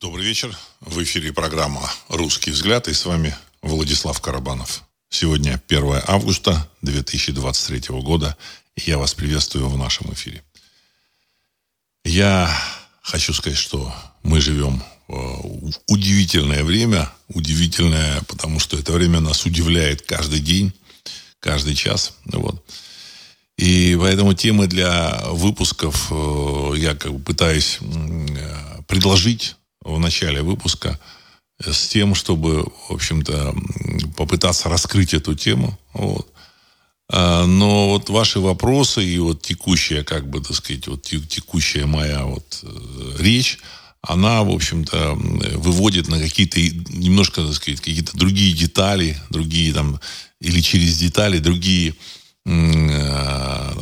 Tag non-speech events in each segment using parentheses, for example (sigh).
Добрый вечер. В эфире программа «Русский взгляд» и с вами Владислав Карабанов. Сегодня 1 августа 2023 года, и я вас приветствую в нашем эфире. Я хочу сказать, что мы живем в удивительное время, удивительное, потому что это время нас удивляет каждый день, каждый час. Вот. И поэтому темы для выпусков э, я как бы пытаюсь э, предложить в начале выпуска с тем, чтобы, в общем-то, попытаться раскрыть эту тему. Вот. А, но вот ваши вопросы и вот текущая, как бы, так сказать, вот текущая моя вот э, речь, она, в общем-то, выводит на какие-то немножко, так сказать, какие-то другие детали, другие там, или через детали другие Э,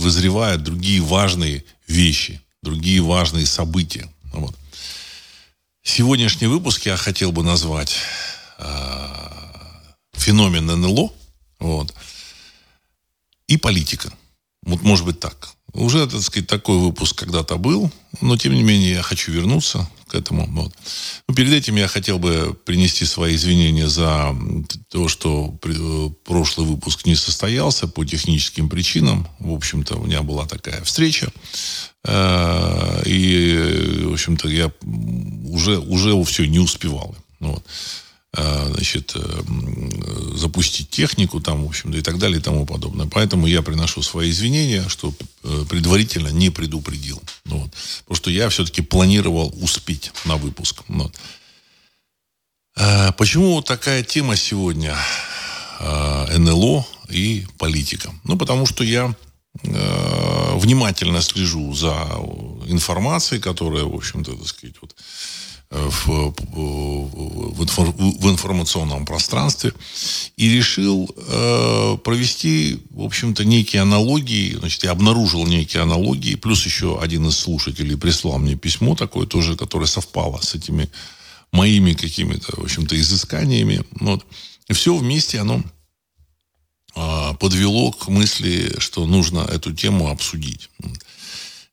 вызревают другие важные вещи, другие важные события. Вот. Сегодняшний выпуск я хотел бы назвать э, феномен НЛО вот, и политика. Вот может быть так. Уже, так сказать, такой выпуск когда-то был, но тем не менее я хочу вернуться к этому. Вот. Но перед этим я хотел бы принести свои извинения за то, что прошлый выпуск не состоялся по техническим причинам. В общем-то, у меня была такая встреча. Э, и, в общем-то, я уже, уже все не успевал. Вот. Э, значит, э, запустить технику там, в общем-то, и так далее и тому подобное. Поэтому я приношу свои извинения, что э, предварительно не предупредил. Ну вот. Потому что я все-таки планировал успеть на выпуск. Ну вот. Почему такая тема сегодня НЛО и политика? Ну, потому что я внимательно слежу за информацией, которая, в общем-то, так сказать, вот, в, в, инфор, в информационном пространстве и решил э, провести, в общем-то, некие аналогии. Значит, я обнаружил некие аналогии, плюс еще один из слушателей прислал мне письмо такое тоже, которое совпало с этими моими какими-то, в общем-то, изысканиями. Вот. И все вместе оно э, подвело к мысли, что нужно эту тему обсудить.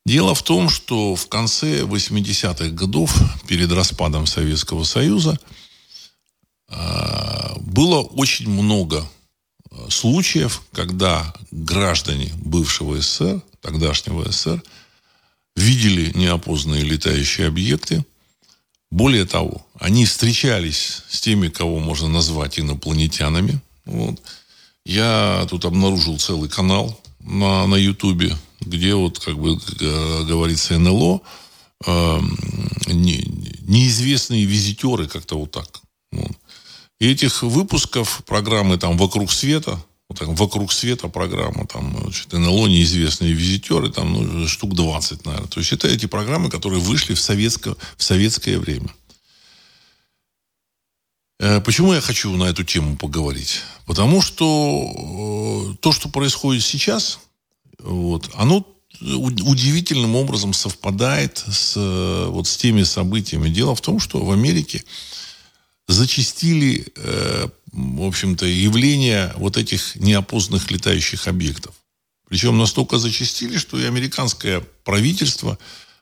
Дело в том, что в конце 80-х годов, перед распадом Советского Союза, а, было очень много а, случаев, когда граждане бывшего СССР, тогдашнего СССР, видели неопознанные летающие объекты. Более того, они встречались с теми, кого можно назвать инопланетянами. Вот. Я тут обнаружил целый канал на, на YouTube где вот, как бы э, говорится, НЛО, э, не, неизвестные визитеры, как-то вот так. И этих выпусков программы там «Вокруг света», вот так, «Вокруг света» программа, там, значит, НЛО, неизвестные визитеры, там, ну, штук 20, наверное. То есть это эти программы, которые вышли в, советско, в советское время. Э, почему я хочу на эту тему поговорить? Потому что то, что происходит сейчас, вот, оно удивительным образом совпадает с, вот, с теми событиями. Дело в том, что в Америке зачастили, э, в общем-то, явления вот этих неопознанных летающих объектов. Причем настолько зачастили, что и американское правительство,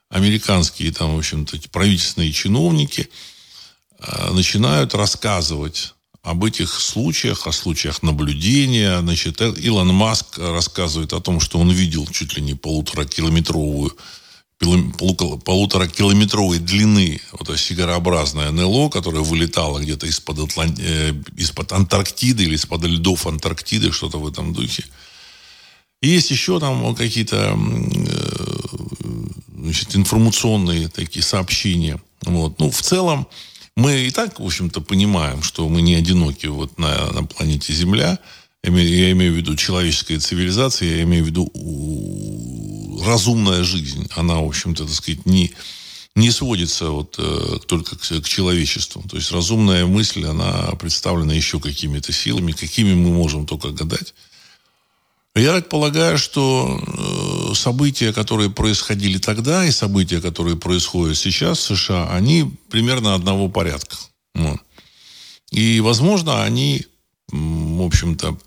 американские там, в общем-то, правительственные чиновники э, начинают рассказывать об этих случаях, о случаях наблюдения. Значит, Илон Маск рассказывает о том, что он видел чуть ли не полуторакилометровую полутора километровой длины вот это сигарообразное НЛО, которое вылетало где-то из-под, Атлан... э, из-под Антарктиды или из-под льдов Антарктиды, что-то в этом духе. И есть еще там какие-то э, значит, информационные такие сообщения. Вот. Ну, в целом, мы и так, в общем-то, понимаем, что мы не одиноки вот на, на планете Земля. Я имею, в виду человеческая цивилизация, я имею в виду разумная жизнь. Она, в общем-то, так сказать, не, не сводится вот, э, только к, к человечеству. То есть разумная мысль, она представлена еще какими-то силами, какими мы можем только гадать. Я так полагаю, что э, события, которые происходили тогда, и события, которые происходят сейчас в США, они примерно одного порядка. И, возможно, они, в общем-то,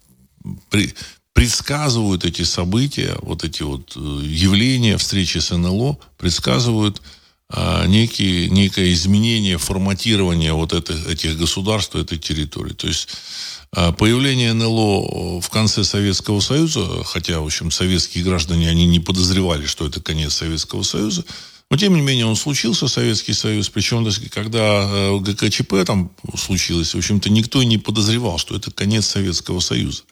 предсказывают эти события, вот эти вот э, явления, встречи с НЛО, предсказывают а, некие, некое изменение, форматирование вот это, этих государств, этой территории. То есть появление НЛО в конце Советского Союза, хотя, в общем, советские граждане, они не подозревали, что это конец Советского Союза, но, тем не менее, он случился, Советский Союз. Причем, когда э, ГКЧП там случилось, в общем-то, никто и не подозревал, что это конец Советского Союза.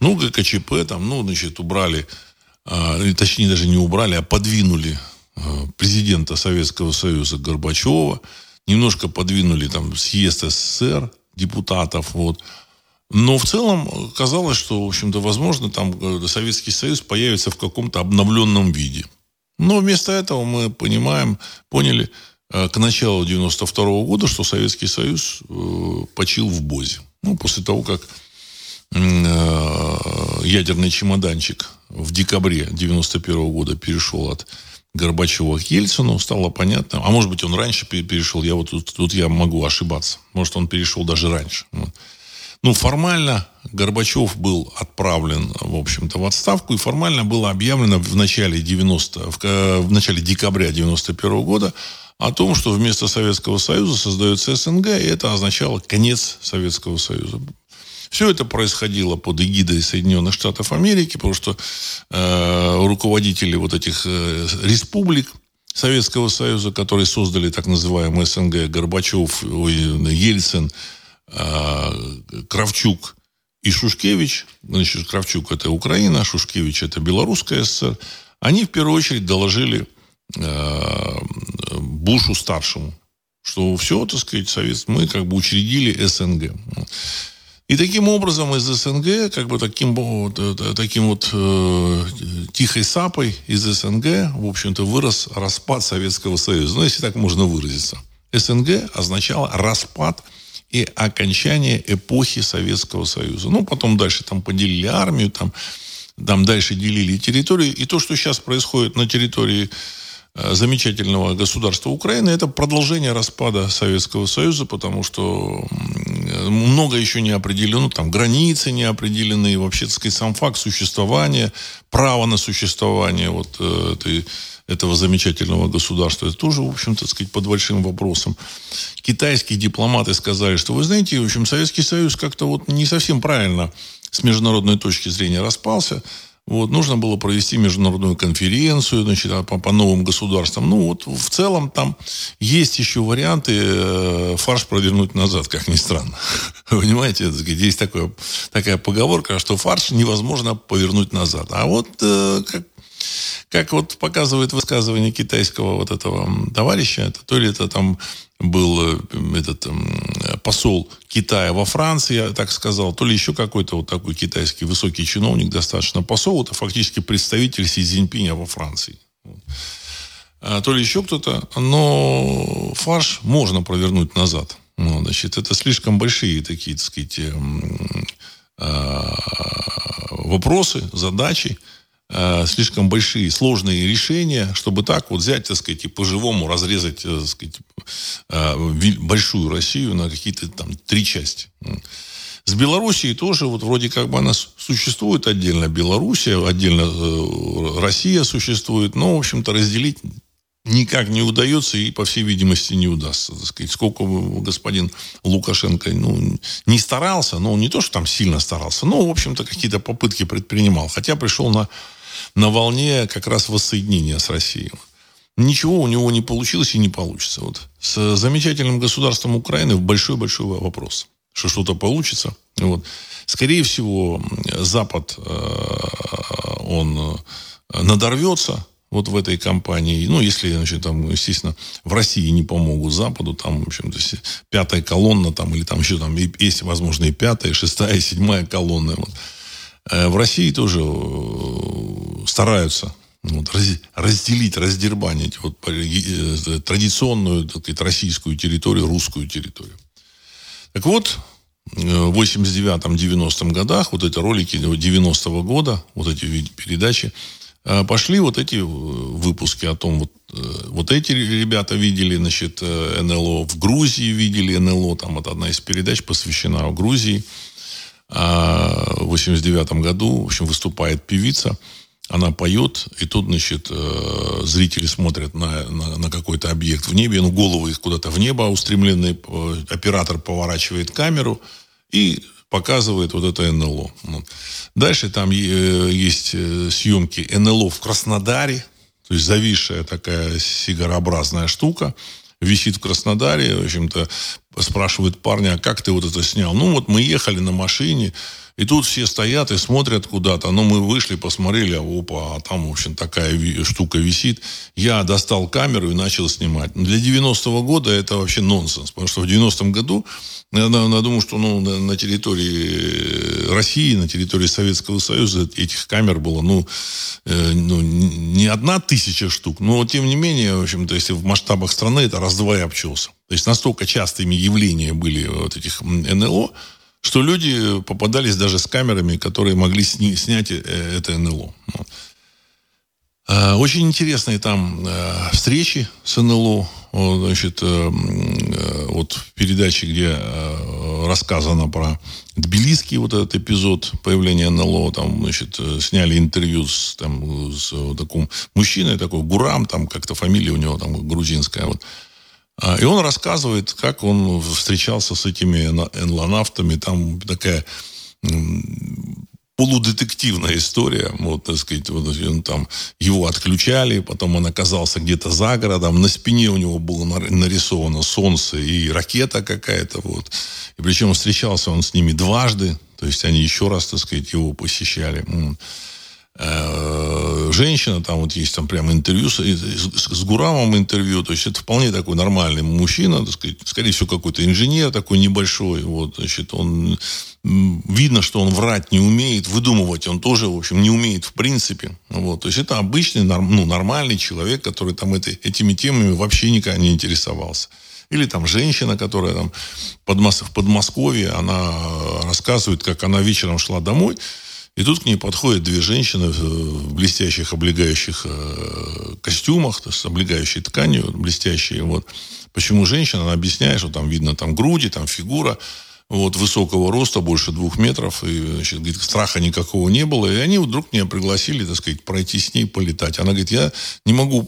Ну, ГКЧП там, ну, значит, убрали, э, точнее, даже не убрали, а подвинули э, президента Советского Союза Горбачева. Немножко подвинули там съезд СССР депутатов, вот. Но в целом казалось, что, в общем-то, возможно, там э, Советский Союз появится в каком-то обновленном виде. Но вместо этого мы понимаем, поняли э, к началу 92 -го года, что Советский Союз э, почил в Бозе. Ну, после того, как ядерный чемоданчик в декабре 91 -го года перешел от Горбачева к Ельцину, стало понятно. А может быть, он раньше перешел. Я вот тут, тут я могу ошибаться. Может, он перешел даже раньше. Ну, формально Горбачев был отправлен, в общем-то, в отставку, и формально было объявлено в начале 90, в, в начале декабря 91 года о том, что вместо Советского Союза создается СНГ, и это означало конец Советского Союза. Все это происходило под эгидой Соединенных Штатов Америки, потому что э, руководители вот этих э, республик Советского Союза, которые создали так называемый СНГ, Горбачев, Ельцин, э, Кравчук и Шушкевич, значит, Кравчук это Украина, Шушкевич это Белорусская ССР, они в первую очередь доложили э, Бушу старшему, что все, так сказать, совет, мы как бы учредили СНГ. И таким образом из СНГ, как бы таким вот, э, таким вот э, тихой сапой из СНГ, в общем-то, вырос распад Советского Союза. Ну, если так можно выразиться. СНГ означало распад и окончание эпохи Советского Союза. Ну, потом дальше там поделили армию, там, там дальше делили территории. И то, что сейчас происходит на территории замечательного государства Украины, это продолжение распада Советского Союза, потому что много еще не определено, там границы не определены, вообще, так сказать, сам факт существования, право на существование вот э, этой, этого замечательного государства, это тоже, в общем, так сказать, под большим вопросом. Китайские дипломаты сказали, что, вы знаете, в общем, Советский Союз как-то вот не совсем правильно с международной точки зрения распался, вот, нужно было провести международную конференцию значит, а, по, по новым государствам. Ну, вот в целом там есть еще варианты э, фарш провернуть назад, как ни странно. (laughs) Понимаете, есть такое, такая поговорка, что фарш невозможно повернуть назад. А вот э, как как вот показывает высказывание китайского вот этого товарища, это, то ли это там был э, этот посол Китая во Франции, я так сказал, то ли еще какой-то вот такой китайский высокий чиновник достаточно. Посол это фактически представитель Си Цзиньпиня во Франции. А, то ли еще кто-то, но фарш можно провернуть назад. Ну, значит, это слишком большие такие, так сказать, а, вопросы, задачи, Э, слишком большие, сложные решения, чтобы так вот взять, так сказать, и по-живому разрезать, э, так сказать, э, большую Россию на какие-то там три части. С Белоруссией тоже вот вроде как бы она существует отдельно Белоруссия, отдельно Россия существует, но, в общем-то, разделить никак не удается и, по всей видимости, не удастся. Так сказать. Сколько господин Лукашенко ну, не старался, ну, не то, что там сильно старался, но, в общем-то, какие-то попытки предпринимал. Хотя пришел на на волне как раз воссоединения с Россией. Ничего у него не получилось и не получится. Вот. С замечательным государством Украины большой-большой вопрос, что что-то получится. Вот. Скорее всего, Запад, э, он э, надорвется вот в этой кампании. Ну, если, значит, там, естественно, в России не помогут Западу, там, в общем-то, пятая колонна, там, или там еще там есть, возможно, и пятая, и шестая, и седьмая колонна. Вот. Э, в России тоже э, стараются вот, разделить, раздербанить вот, э, традиционную так российскую территорию, русскую территорию. Так вот, в 89-90 годах, вот эти ролики 90-го года, вот эти передачи, пошли вот эти выпуски о том, вот, вот эти ребята видели, значит, НЛО, в Грузии видели НЛО, там вот одна из передач посвящена Грузии, в 89 году, в общем, выступает певица, она поет, и тут, значит, э, зрители смотрят на, на, на какой-то объект в небе, ну, головы их куда-то в небо устремлены, оператор поворачивает камеру и показывает вот это НЛО. Дальше там есть съемки НЛО в Краснодаре, то есть зависшая такая сигарообразная штука, висит в Краснодаре, в общем-то, спрашивает парня, а как ты вот это снял? Ну, вот мы ехали на машине, и тут все стоят и смотрят куда-то. Ну, мы вышли, посмотрели, а опа, а там, в общем, такая штука висит. Я достал камеру и начал снимать. Для 90-го года это вообще нонсенс, потому что в 90-м году я, думаю, что ну, на, территории России, на территории Советского Союза этих камер было, ну, э, ну, не одна тысяча штук, но, тем не менее, в общем-то, если в масштабах страны, это раз-два и обчелся. То есть настолько частыми явления были вот этих НЛО, что люди попадались даже с камерами, которые могли сни- снять э, это НЛО. А, очень интересные там э, встречи с НЛО. Значит, э, вот в передаче, где рассказано про Тбилисский вот этот эпизод появления НЛО, там, значит, сняли интервью с, там, с таким мужчиной, такой Гурам, там как-то фамилия у него там грузинская, вот. А, и он рассказывает, как он встречался с этими энлонавтами. Там такая полудетективная история. Вот, так сказать, вот, он, там, его отключали, потом он оказался где-то за городом. На спине у него было нарисовано солнце и ракета какая-то. Вот. И причем встречался он с ними дважды. То есть они еще раз, так сказать, его посещали. Э, женщина, там вот есть там прямо интервью с, с, с Гурамом интервью, то есть это вполне такой нормальный мужчина, так сказать, скорее всего какой-то инженер такой небольшой, вот, значит, он видно, что он врать не умеет, выдумывать он тоже, в общем, не умеет в принципе, вот, то есть это обычный, ну, нормальный человек, который там это, этими темами вообще никогда не интересовался. Или там женщина, которая там под, в Подмосковье, она рассказывает, как она вечером шла домой, и тут к ней подходят две женщины в блестящих облегающих э, костюмах, то есть с облегающей тканью, блестящие. Вот. Почему женщина? Она объясняет, что там видно там груди, там фигура вот, высокого роста, больше двух метров, и, значит, говорит, страха никакого не было, и они вдруг меня пригласили, так сказать, пройти с ней, полетать. Она говорит, я не могу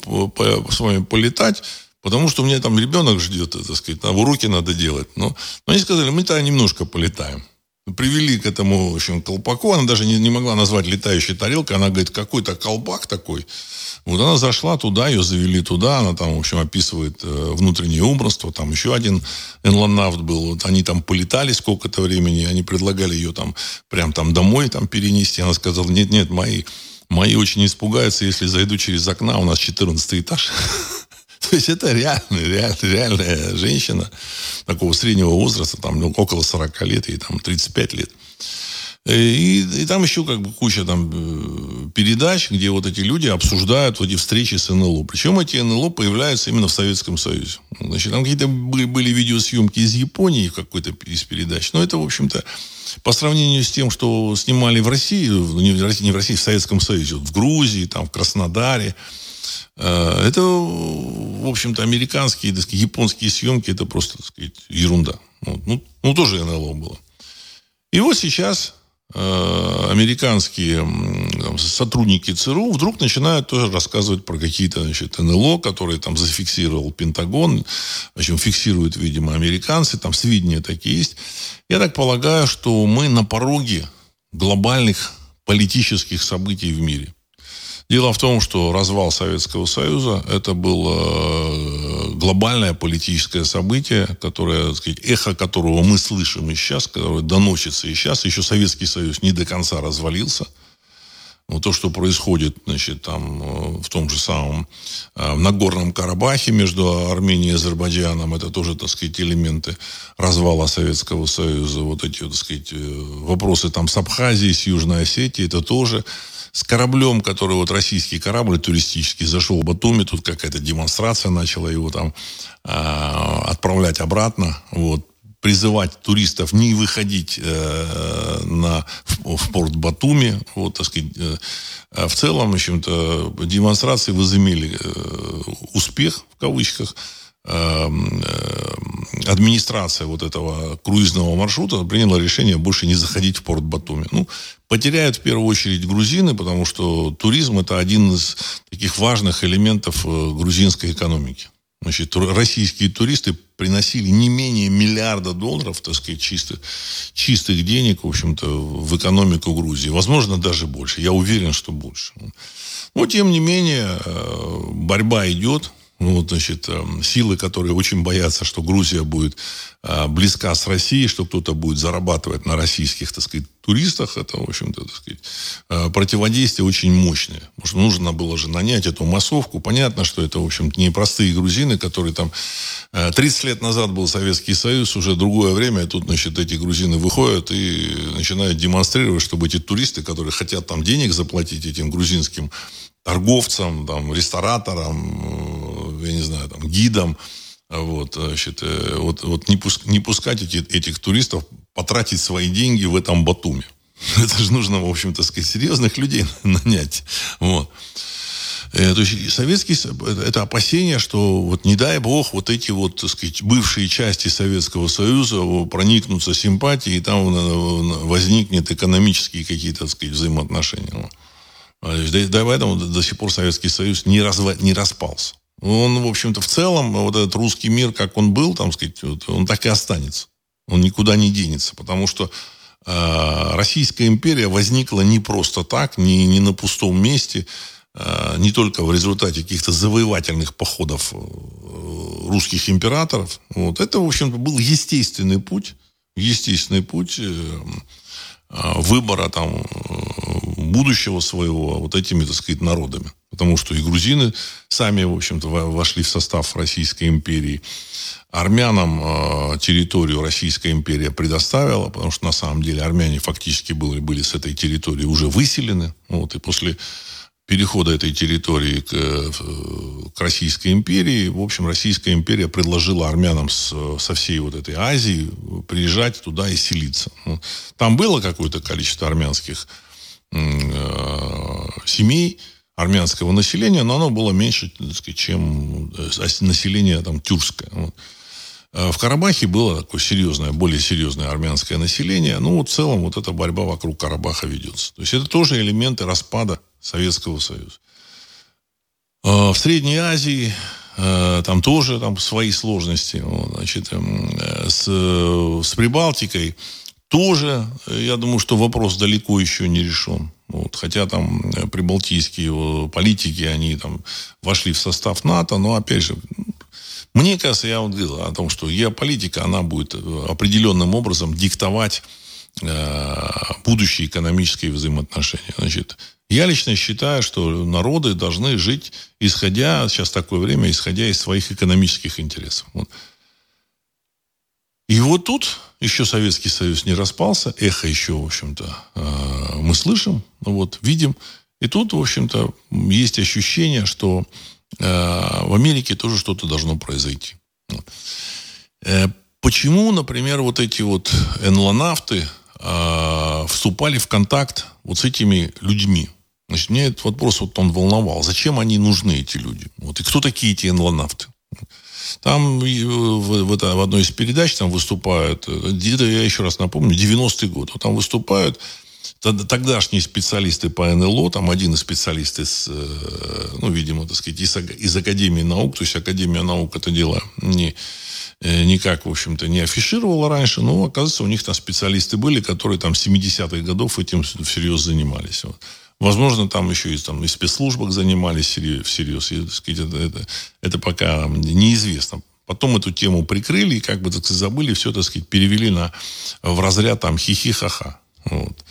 с вами полетать, потому что у меня там ребенок ждет, так сказать, уроки надо делать. Но, но они сказали, мы тогда немножко полетаем привели к этому, в общем, колпаку. Она даже не, не могла назвать летающей тарелкой. Она говорит, какой-то колпак такой. Вот она зашла туда, ее завели туда. Она там, в общем, описывает э, внутреннее убранство. Там еще один энлонавт был. Вот они там полетали сколько-то времени. Они предлагали ее там прям там домой там перенести. Она сказала, нет-нет, мои, мои очень испугаются, если зайду через окна. У нас 14 этаж. (laughs) (laughs) То есть это реальная, реальная, реальная женщина такого среднего возраста, там ну, около 40 лет, ей там 35 лет. Э, и, и там еще как бы куча там э, передач, где вот эти люди обсуждают вот эти встречи с НЛО. Причем эти НЛО появляются именно в Советском Союзе. Значит, там какие-то были, были видеосъемки из Японии, какой-то из передач. Но это, в общем-то, по сравнению с тем, что снимали в России, не в России, не в России, в Советском Союзе, в Грузии, там, в Краснодаре, это, в общем-то, американские, так сказать, японские съемки, это просто, так сказать, ерунда. Вот. Ну, ну, тоже НЛО было. И вот сейчас э, американские там, сотрудники ЦРУ вдруг начинают тоже рассказывать про какие-то значит, НЛО, которые там зафиксировал Пентагон, общем, фиксируют, видимо, американцы, там сведения такие есть. Я так полагаю, что мы на пороге глобальных политических событий в мире. Дело в том, что развал Советского Союза – это было э, глобальное политическое событие, которое, сказать, эхо которого мы слышим и сейчас, которое доносится и сейчас. Еще Советский Союз не до конца развалился. Но то, что происходит, значит, там, э, в том же самом э, в Нагорном Карабахе между Арменией и Азербайджаном, это тоже, так сказать, элементы развала Советского Союза. Вот эти, так сказать, вопросы там с Абхазией, с Южной Осетией, это тоже с кораблем, который вот российский корабль туристический зашел в Батуми, тут какая-то демонстрация начала его там э, отправлять обратно, вот призывать туристов не выходить э, на, в, в порт Батуми. Вот, так сказать, э, в целом, в общем-то, демонстрации возымели э, успех, в кавычках. Э, э, администрация вот этого круизного маршрута приняла решение больше не заходить в порт Батуми. Ну, потеряют в первую очередь грузины, потому что туризм это один из таких важных элементов э, грузинской экономики. Значит, российские туристы приносили не менее миллиарда долларов, так сказать, чистых, чистых денег, в общем-то, в экономику Грузии. Возможно, даже больше. Я уверен, что больше. Но, тем не менее, э, борьба идет ну, вот, значит, эм, силы, которые очень боятся, что Грузия будет э, близка с Россией, что кто-то будет зарабатывать на российских, так сказать, туристах, это, в общем-то, так сказать, э, противодействие очень мощное. Что нужно было же нанять эту массовку. Понятно, что это, в общем-то, не простые грузины, которые там... 30 лет назад был Советский Союз, уже другое время, и тут, значит, эти грузины выходят и начинают демонстрировать, чтобы эти туристы, которые хотят там денег заплатить этим грузинским торговцам, там, рестораторам, э, я не знаю, там, гидам, вот, значит, э, вот, вот не, пуск, не пускать эти, этих туристов потратить свои деньги в этом Батуме. (laughs) Это же нужно, в общем-то, сказать, серьезных людей (laughs) нанять. Вот. Э, то есть советский, это опасение, что вот не дай бог вот эти вот, так сказать, бывшие части Советского Союза проникнутся симпатией, и там возникнет экономические какие-то, так сказать, взаимоотношения. А, да поэтому до сих пор Советский Союз не, разва, не распался. Он, в общем-то, в целом, вот этот русский мир, как он был, там, сказать, вот, он так и останется. Он никуда не денется, потому что э, Российская империя возникла не просто так, не, не на пустом месте, э, не только в результате каких-то завоевательных походов э, русских императоров. Вот. Это, в общем-то, был естественный путь, естественный путь э, а, выбора там э, будущего своего вот этими, так сказать, народами. Потому что и грузины сами, в общем-то, вошли в состав Российской империи. Армянам э, территорию Российская империя предоставила, потому что на самом деле армяне фактически были, были с этой территории уже выселены. Вот, и после перехода этой территории к, э, к Российской империи, в общем, Российская империя предложила армянам с, со всей вот этой Азии приезжать туда и селиться. Ну, там было какое-то количество армянских семей, армянского населения, но оно было меньше, сказать, чем э, население там тюркское. А в Карабахе было такое серьезное, более серьезное армянское население. Ну, в целом вот эта борьба вокруг Карабаха ведется. То есть это тоже элементы распада Советского Союза. А, в Средней Азии а, там тоже там свои сложности. Значит, эм, э, с, с Прибалтикой тоже, я думаю, что вопрос далеко еще не решен. Вот, хотя там э, прибалтийские политики, они там вошли в состав НАТО, но опять же, мне кажется, я вот говорил о том, что геополитика, она будет э, определенным образом диктовать э, будущие экономические взаимоотношения. Значит, я лично считаю, что народы должны жить, исходя, сейчас такое время, исходя из своих экономических интересов. Вот. И вот тут еще Советский Союз не распался, эхо еще, в общем-то, э, мы слышим, вот, видим. И тут, в общем-то, есть ощущение, что э, в Америке тоже что-то должно произойти. Э, почему, например, вот эти вот энлонавты вступали в контакт вот с этими людьми? Значит, мне этот вопрос вот он волновал. Зачем они нужны, эти люди? Вот, и кто такие эти энлонавты? Там в, в, это, в одной из передач там выступают, где-то, я еще раз напомню, 90-й год. Там выступают тогдашние специалисты по НЛО, там один из специалистов, из, э, ну, видимо, так сказать, из, из Академии наук, то есть Академия наук это дело не, э, никак, в общем-то, не афишировала раньше, но, оказывается, у них там специалисты были, которые там 70-х годов этим всерьез занимались. Возможно, там еще и, там, и спецслужбах занимались всерьез. И, сказать, это, это, это пока неизвестно. Потом эту тему прикрыли и как бы, так сказать, забыли, все, так сказать, перевели на, в разряд там хихи-ха-ха. Вот.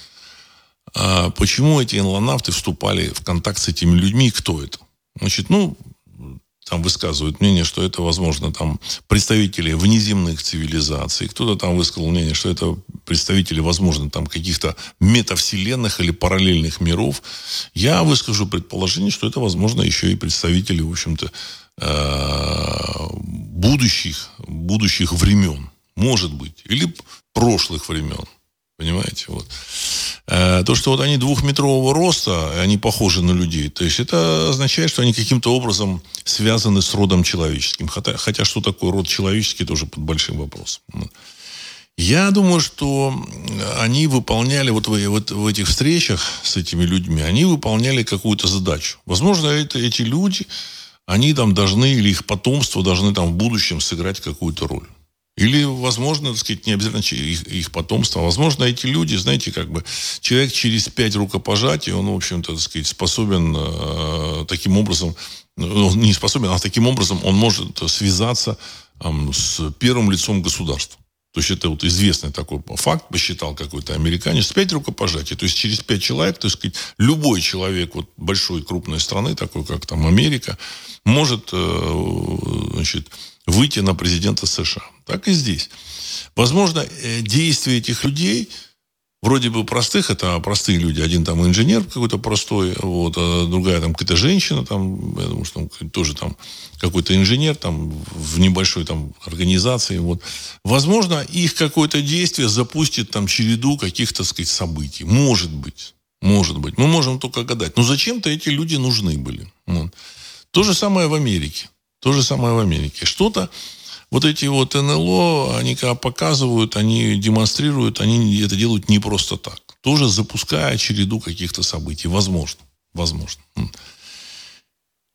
А почему эти инлонавты вступали в контакт с этими людьми кто это? Значит, ну, там высказывают мнение, что это, возможно, там представители внеземных цивилизаций. Кто-то там высказал мнение, что это представители, возможно, там каких-то метавселенных или параллельных миров. Я выскажу предположение, что это, возможно, еще и представители, в общем-то, э, будущих, будущих времен. Может быть. Или прошлых времен. Понимаете? Вот. Э, то, что вот они двухметрового роста, они похожи на людей, то есть это означает, что они каким-то образом связаны с родом человеческим. Хотя, хотя что такое род человеческий, тоже под большим вопросом. Я думаю, что они выполняли вот в, вот в этих встречах с этими людьми, они выполняли какую-то задачу. Возможно, это, эти люди, они там должны, или их потомство должны там в будущем сыграть какую-то роль. Или, возможно, так сказать, не обязательно их, их потомство. Возможно, эти люди, знаете, как бы человек через пять рукопожатий, он, в общем-то, так сказать, способен э, таким образом, ну, не способен, а таким образом он может связаться э, с первым лицом государства. То есть это вот известный такой факт, посчитал какой-то американец, пять рукопожатий. То есть через пять человек, то есть любой человек вот большой крупной страны, такой как там Америка, может э, значит, выйти на президента США. Так и здесь. Возможно, э, действия этих людей – вроде бы простых, это простые люди. Один там инженер какой-то простой, вот, а другая там какая-то женщина, там, я думаю, что там тоже там какой-то инженер там в небольшой там организации. Вот. Возможно, их какое-то действие запустит там череду каких-то, сказать, событий. Может быть. Может быть. Мы можем только гадать. Но зачем-то эти люди нужны были. Вот. То же самое в Америке. То же самое в Америке. Что-то вот эти вот НЛО, они когда показывают, они демонстрируют, они это делают не просто так. Тоже запуская череду каких-то событий. Возможно. Возможно.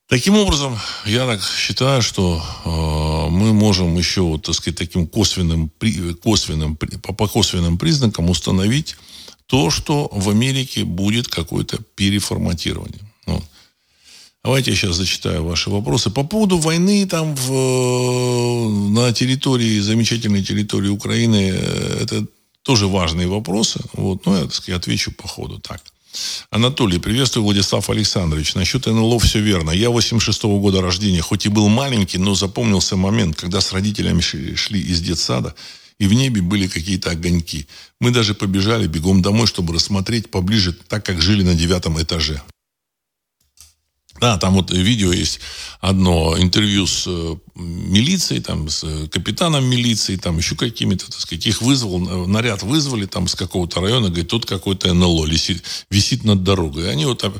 Таким образом, я так считаю, что э, мы можем еще, вот, так сказать, таким косвенным, косвенным, по, по косвенным признакам установить то, что в Америке будет какое-то переформатирование. Давайте я сейчас зачитаю ваши вопросы. По поводу войны там в, на территории, замечательной территории Украины, э, это тоже важные вопросы. Вот, но я, так сказать, отвечу по ходу. Так. Анатолий, приветствую, Владислав Александрович. Насчет НЛО все верно. Я 86 -го года рождения, хоть и был маленький, но запомнился момент, когда с родителями шли из детсада, и в небе были какие-то огоньки. Мы даже побежали бегом домой, чтобы рассмотреть поближе, так как жили на девятом этаже. Да, там вот видео есть одно интервью с э, милицией, там, с э, капитаном милиции, там, еще какими-то, так сказать, их вызвал, наряд вызвали там с какого-то района, говорит, тут какой-то НЛО висит, висит над дорогой. И они вот, там,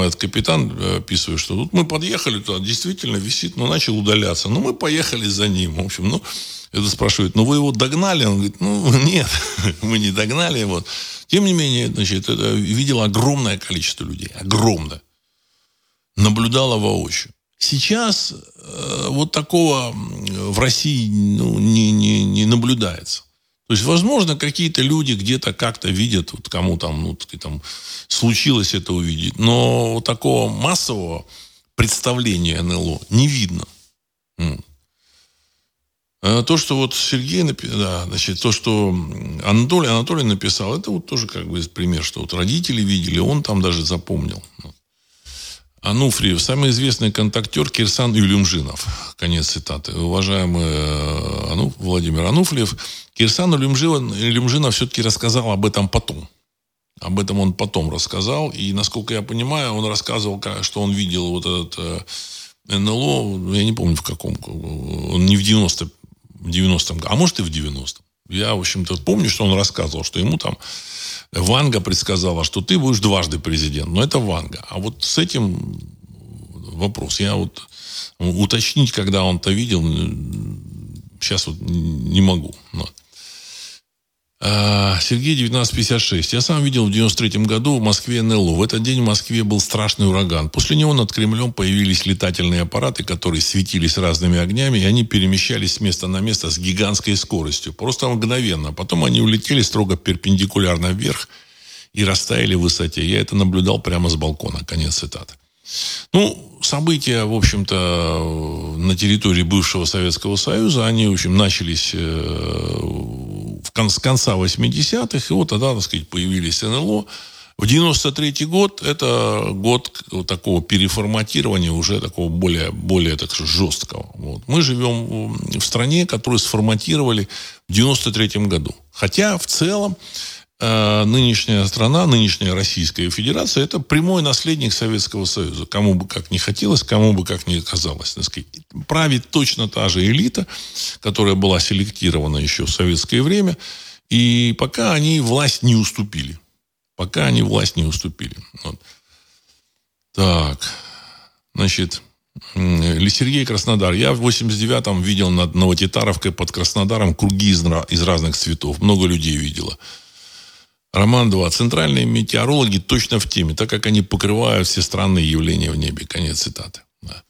этот капитан э, описывает, что тут мы подъехали туда, действительно висит, но начал удаляться. Ну, мы поехали за ним. В общем, ну, это спрашивает, ну, вы его догнали? Он говорит, ну, (laughs) нет, (laughs) мы не догнали. Вот. Тем не менее, значит, это видело огромное количество людей. Огромное наблюдала воочию. Сейчас э, вот такого в России ну, не, не, не наблюдается. То есть, возможно, какие-то люди где-то как-то видят, вот кому там, ну, там случилось это увидеть, но вот такого массового представления НЛО не видно. А то, что вот Сергей написал, да, значит, то, что Анатолий, Анатолий написал, это вот тоже как бы пример, что вот родители видели, он там даже запомнил. Ануфриев, самый известный контактер Кирсан Юлюмжинов. Конец цитаты. Уважаемый э, Ану, Владимир Ануфриев, Кирсан Юлюмжинов все-таки рассказал об этом потом. Об этом он потом рассказал. И, насколько я понимаю, он рассказывал, что он видел вот этот э, НЛО, я не помню в каком, он не в 90 в 90-м, а может и в 90-м. Я, в общем-то, помню, что он рассказывал, что ему там Ванга предсказала, что ты будешь дважды президент. Но это Ванга. А вот с этим вопрос. Я вот уточнить, когда он-то видел, сейчас вот не могу. Но. А, Сергей 1956. Я сам видел в 93 году в Москве НЛО. В этот день в Москве был страшный ураган. После него над Кремлем появились летательные аппараты, которые светились разными огнями, и они перемещались с места на место с гигантской скоростью. Просто мгновенно. Потом они улетели строго перпендикулярно вверх и растаяли в высоте. Я это наблюдал прямо с балкона. Конец цитаты. Ну, события, в общем-то, на территории бывшего Советского Союза, они, в общем, начались с конца 80-х, и вот тогда, так сказать, появились НЛО. В 93 год это год такого переформатирования уже такого более, более так сказать, жесткого. Вот. Мы живем в стране, которую сформатировали в 93 году. Хотя в целом нынешняя страна, нынешняя Российская Федерация, это прямой наследник Советского Союза. Кому бы как не хотелось, кому бы как не казалось. Правит точно та же элита, которая была селектирована еще в советское время. И пока они власть не уступили. Пока они власть не уступили. Вот. Так, значит, Сергей Краснодар. Я в 89-м видел над Новотитаровкой под Краснодаром круги из, из разных цветов. Много людей видела. Роман 2. Центральные метеорологи точно в теме, так как они покрывают все странные явления в небе. Конец цитаты. Да.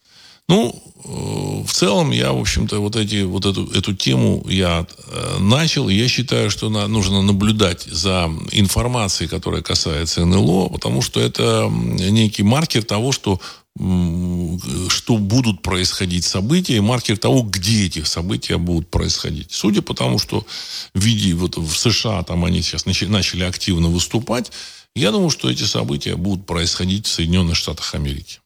Ну, э, в целом, я, в общем-то, вот, эти, вот эту, эту тему я э, начал. Я считаю, что нужно наблюдать за информацией, которая касается НЛО, потому что это некий маркер того, что что будут происходить события, и маркер того, где эти события будут происходить. Судя по тому, что в виде вот в США там они сейчас начали активно выступать, я думаю, что эти события будут происходить в Соединенных Штатах Америки.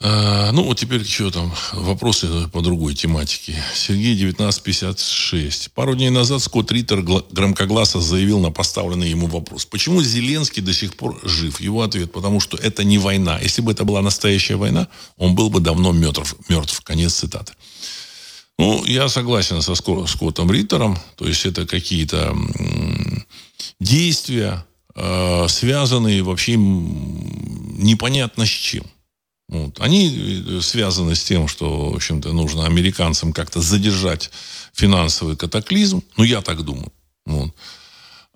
Ну, вот теперь еще там вопросы по другой тематике. Сергей, 1956. Пару дней назад Скотт Риттер громкогласно заявил на поставленный ему вопрос. Почему Зеленский до сих пор жив? Его ответ, потому что это не война. Если бы это была настоящая война, он был бы давно мертв. мертв. Конец цитаты. Ну, я согласен со Скоттом Риттером. То есть это какие-то действия, а, связанные вообще непонятно с чем. Вот. Они э, связаны с тем, что, в общем-то, нужно американцам как-то задержать финансовый катаклизм. Ну, я так думаю. Вот.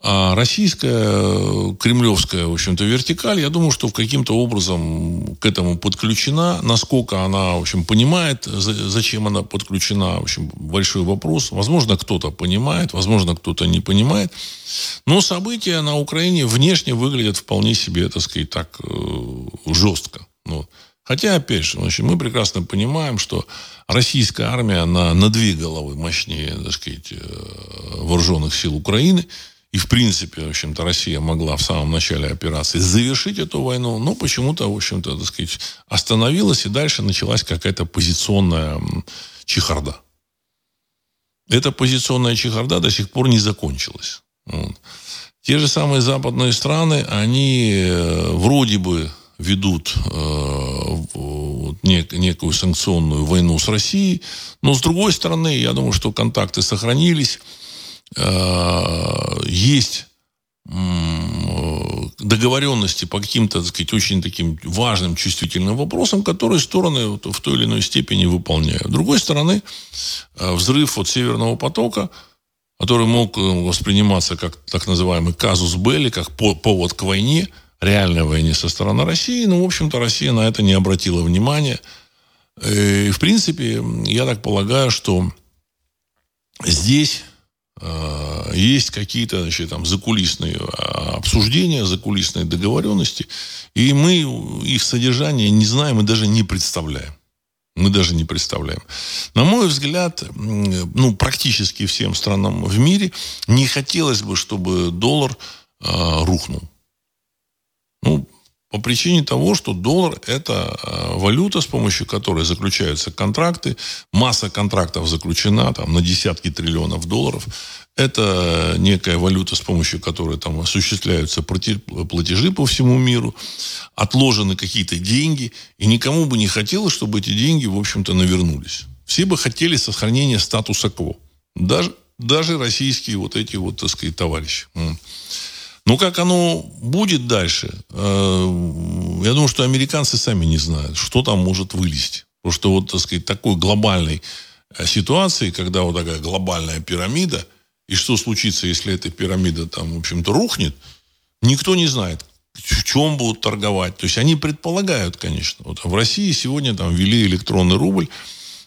А российская, кремлевская, в общем-то, вертикаль, я думаю, что каким-то образом к этому подключена. Насколько она, в общем, понимает, зачем она подключена, в общем, большой вопрос. Возможно, кто-то понимает, возможно, кто-то не понимает. Но события на Украине внешне выглядят вполне себе, так сказать, так э, жестко. Вот. Хотя, опять же, значит, мы прекрасно понимаем, что российская армия, она на две головы мощнее, так сказать, э, вооруженных сил Украины. И, в принципе, в общем-то, Россия могла в самом начале операции завершить эту войну, но почему-то, в общем-то, так сказать, остановилась, и дальше началась какая-то позиционная чехарда. Эта позиционная чехарда до сих пор не закончилась. Вот. Те же самые западные страны, они э, вроде бы ведут э, нек, некую санкционную войну с Россией. Но, с другой стороны, я думаю, что контакты сохранились. Э, есть договоренности по каким-то, так сказать, очень таким важным, чувствительным вопросам, которые стороны в той или иной степени выполняют. С другой стороны, э, взрыв от Северного потока, который мог восприниматься как так называемый казус белли, как повод к войне – реальной войне со стороны России. Но, ну, в общем-то, Россия на это не обратила внимания. И, в принципе, я так полагаю, что здесь э, есть какие-то значит, там, закулисные а, обсуждения, закулисные договоренности, и мы их содержание не знаем и даже не представляем. Мы даже не представляем. На мой взгляд, ну, практически всем странам в мире не хотелось бы, чтобы доллар э, рухнул. Ну, по причине того, что доллар – это э, валюта, с помощью которой заключаются контракты. Масса контрактов заключена там, на десятки триллионов долларов. Это некая валюта, с помощью которой там, осуществляются платежи по всему миру. Отложены какие-то деньги. И никому бы не хотелось, чтобы эти деньги, в общем-то, навернулись. Все бы хотели сохранения статуса кво. Даже, даже российские вот эти вот, так сказать, товарищи. Но как оно будет дальше, э, я думаю, что американцы сами не знают, что там может вылезть. Потому что вот, так сказать, такой глобальной э, ситуации, когда вот такая глобальная пирамида, и что случится, если эта пирамида там, в общем-то, рухнет, никто не знает, в чем будут торговать. То есть они предполагают, конечно. Вот в России сегодня там ввели электронный рубль,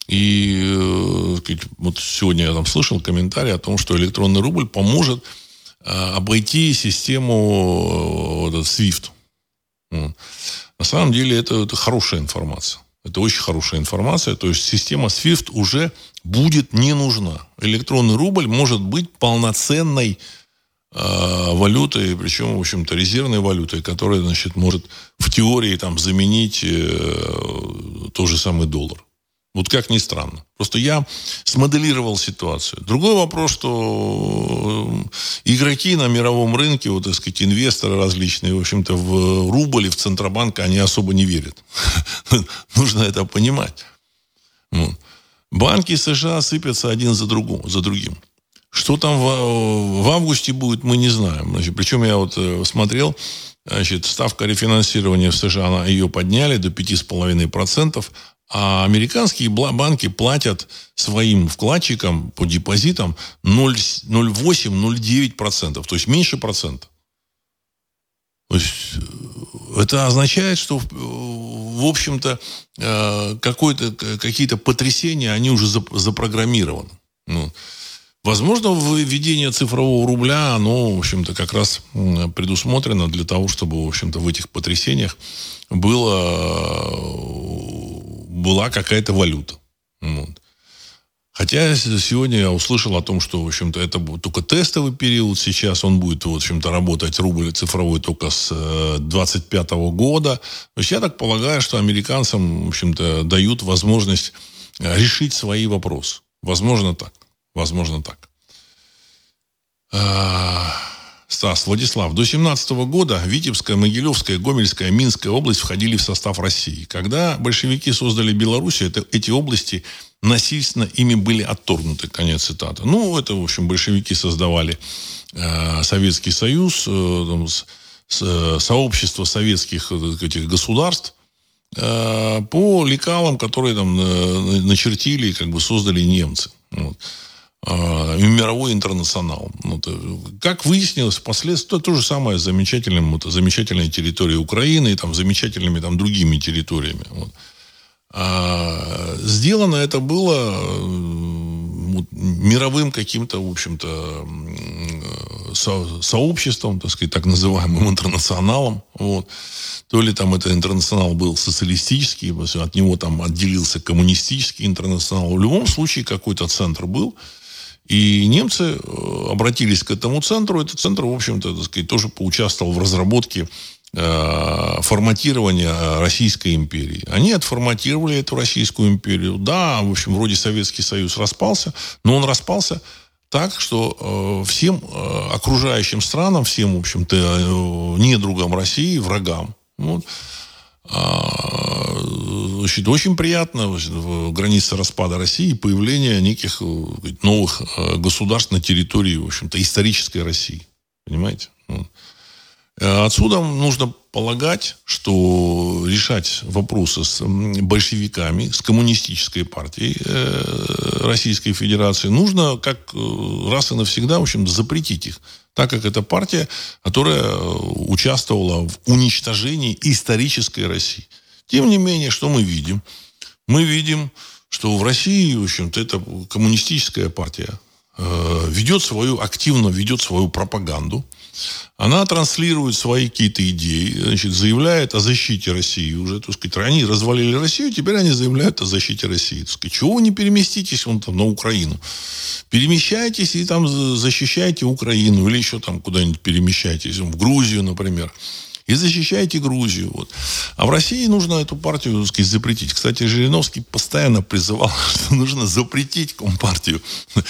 и э, вот сегодня я там слышал комментарий о том, что электронный рубль поможет обойти систему вот, SWIFT. На самом деле это, это хорошая информация. Это очень хорошая информация. То есть система SWIFT уже будет не нужна. Электронный рубль может быть полноценной э, валютой, причем, в общем-то, резервной валютой, которая, значит, может в теории там заменить э, тот же самый доллар. Вот как ни странно. Просто я смоделировал ситуацию. Другой вопрос, что э, игроки на мировом рынке, вот, так сказать, инвесторы различные, в общем-то, в рубль и в Центробанк они особо не верят. (laughs) Нужно это понимать. Банки США сыпятся один за, другу, за другим. Что там в, в августе будет, мы не знаем. Значит, причем я вот э, смотрел, значит, ставка рефинансирования в США, она, ее подняли до 5,5%, а американские банки платят своим вкладчикам по депозитам 0,8-0,9%, то есть меньше процента. То есть э, это означает, что, в общем-то, э, какие-то потрясения, они уже запрограммированы. Ну, возможно, введение цифрового рубля, оно, в общем-то, как раз предусмотрено для того, чтобы, в общем-то, в этих потрясениях было, была какая-то валюта. Вот. Хотя сегодня я услышал о том, что, в общем-то, это будет только тестовый период сейчас. Он будет, в общем-то, работать рубль цифровой только с 2025 э, года. То есть я так полагаю, что американцам, в общем-то, дают возможность э, решить свои вопросы. Возможно так. Возможно так. Стас, Владислав, до 17 года Витебская, Могилевская, Гомельская, Минская область входили в состав России. Когда большевики создали Белоруссию, это, эти области насильственно ими были отторгнуты. Конец цитаты. Ну, это, в общем, большевики создавали э, Советский Союз, э, там, с, э, сообщество советских этих государств э, по лекалам, которые там э, начертили и как бы создали немцы. Вот. А, мировой интернационал. Вот, э, как выяснилось впоследствии, то, же самое с замечательным, вот, замечательной территорией Украины и там, замечательными там, другими территориями. Вот. А, сделано это было вот, мировым каким-то, в общем-то, со, сообществом, так сказать, так называемым (laughs) интернационалом. Вот. То ли там это интернационал был социалистический, от него там отделился коммунистический интернационал. В любом случае какой-то центр был – и немцы э, обратились к этому центру. Этот центр, в общем-то, так сказать, тоже поучаствовал в разработке э, форматирования Российской империи. Они отформатировали эту Российскую империю. Да, в общем, вроде Советский Союз распался, но он распался так, что э, всем э, окружающим странам, всем, в общем-то, э, недругам России, врагам, вот, значит, очень приятно в границе распада России появление неких э, новых э, государств на территории, в общем-то, исторической России. Понимаете? Э, отсюда нужно полагать, что решать вопросы с большевиками, с коммунистической партией Российской Федерации нужно как раз и навсегда, в общем, запретить их так как это партия, которая э, участвовала в уничтожении исторической России. Тем не менее, что мы видим? Мы видим, что в России, в общем-то, эта коммунистическая партия э, ведет свою, активно ведет свою пропаганду. Она транслирует свои какие-то идеи, значит, заявляет о защите России. Уже, так сказать, они развалили Россию, теперь они заявляют о защите России. Так сказать, чего вы не переместитесь вон там на Украину? Перемещайтесь и там защищайте Украину или еще там куда-нибудь перемещайтесь, в Грузию, например. И защищайте Грузию. Вот. А в России нужно эту партию так сказать, запретить. Кстати, Жириновский постоянно призывал, (laughs) что нужно запретить Компартию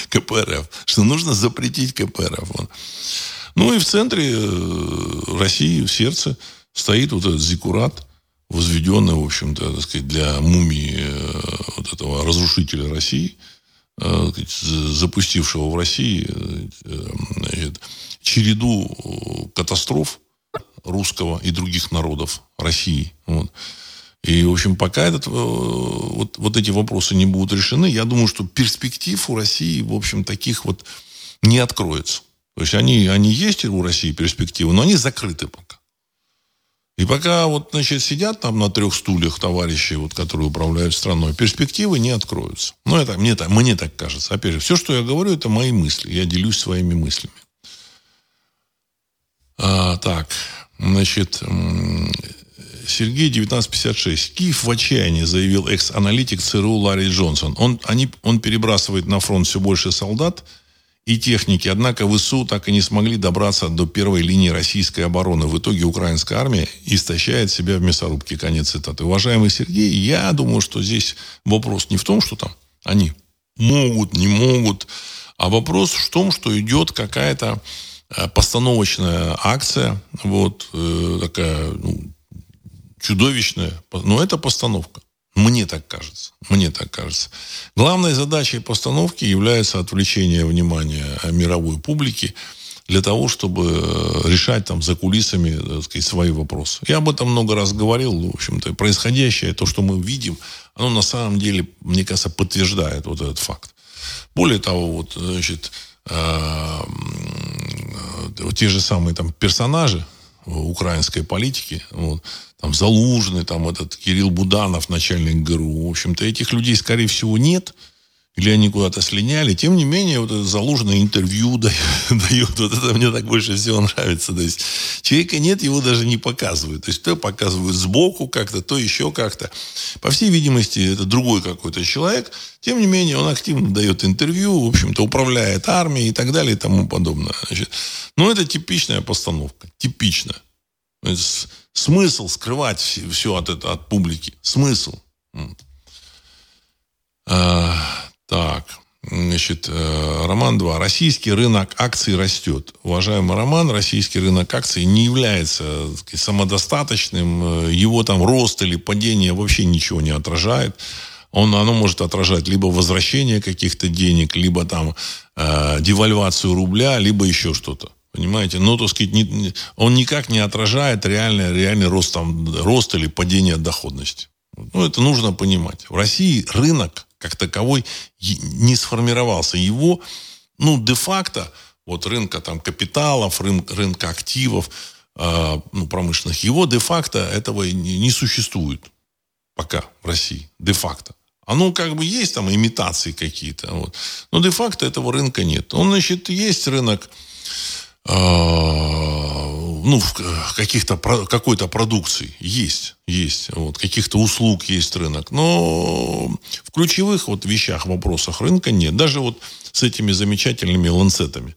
КПРФ. Что нужно запретить КПРФ. Вот. Ну и в центре э, России, в сердце, стоит вот этот зикурат, возведенный, в общем-то, так сказать, для мумии э, вот этого разрушителя России – Э, запустившего в России значит, череду катастроф русского и других народов России. Вот. И, в общем, пока этот, вот, вот эти вопросы не будут решены, я думаю, что перспектив у России, в общем, таких вот не откроется. То есть они, они есть у России перспективы, но они закрыты пока. И пока вот, значит, сидят там на трех стульях товарищи, вот, которые управляют страной, перспективы не откроются. Ну, это мне так, мне так кажется. Опять же, все, что я говорю, это мои мысли. Я делюсь своими мыслями. А, так, значит, Сергей 1956. Киев в отчаянии, заявил экс-аналитик ЦРУ Ларри Джонсон. Он, они, он перебрасывает на фронт все больше солдат, и техники. Однако ВСУ так и не смогли добраться до первой линии российской обороны. В итоге украинская армия истощает себя в мясорубке. Конец цитаты. Уважаемый Сергей, я думаю, что здесь вопрос не в том, что там они могут, не могут, а вопрос в том, что идет какая-то э, постановочная акция, вот э, такая ну, чудовищная, но это постановка. Мне так кажется. Мне так кажется. Главной задачей постановки является отвлечение внимания мировой публики для того, чтобы э, решать там за кулисами так сказать, свои вопросы. Я об этом много раз говорил. В общем-то, происходящее, то, что мы видим, оно на самом деле, мне кажется, подтверждает вот этот факт. Более того, вот, значит, э, вот те же самые там персонажи украинской политики, вот, там Залужный, там этот Кирилл Буданов, начальник ГРУ, в общем-то, этих людей, скорее всего, нет – или они куда-то слиняли. Тем не менее, вот это заложенное интервью (laughs) дают. Вот это мне так больше всего нравится. То есть человека нет, его даже не показывают. То есть то показывают сбоку как-то, то еще как-то. По всей видимости, это другой какой-то человек. Тем не менее, он активно дает интервью, в общем-то, управляет армией и так далее и тому подобное. Значит, ну, это типичная постановка. Типичная. Смысл скрывать все, от, это, от публики. Смысл. А, так, значит, э, Роман 2. Российский рынок акций растет. Уважаемый Роман, российский рынок акций не является сказать, самодостаточным. Э, его там рост или падение вообще ничего не отражает. Он, оно может отражать либо возвращение каких-то денег, либо там э, девальвацию рубля, либо еще что-то. Понимаете? Но, так сказать, не, он никак не отражает реальный, реальный рост, там, рост или падение доходности. Ну, это нужно понимать. В России рынок как таковой не сформировался. Его, ну, де-факто, вот рынка там капиталов, рын, рынка активов, э, ну, промышленных, его де-факто этого не, не существует пока в России. Де-факто. Оно как бы есть там имитации какие-то. Вот. Но де-факто этого рынка нет. Он, значит, есть рынок ну, каких-то, какой-то продукции есть, есть, вот, каких-то услуг есть рынок, но в ключевых вот вещах, вопросах рынка нет, даже вот с этими замечательными ланцетами.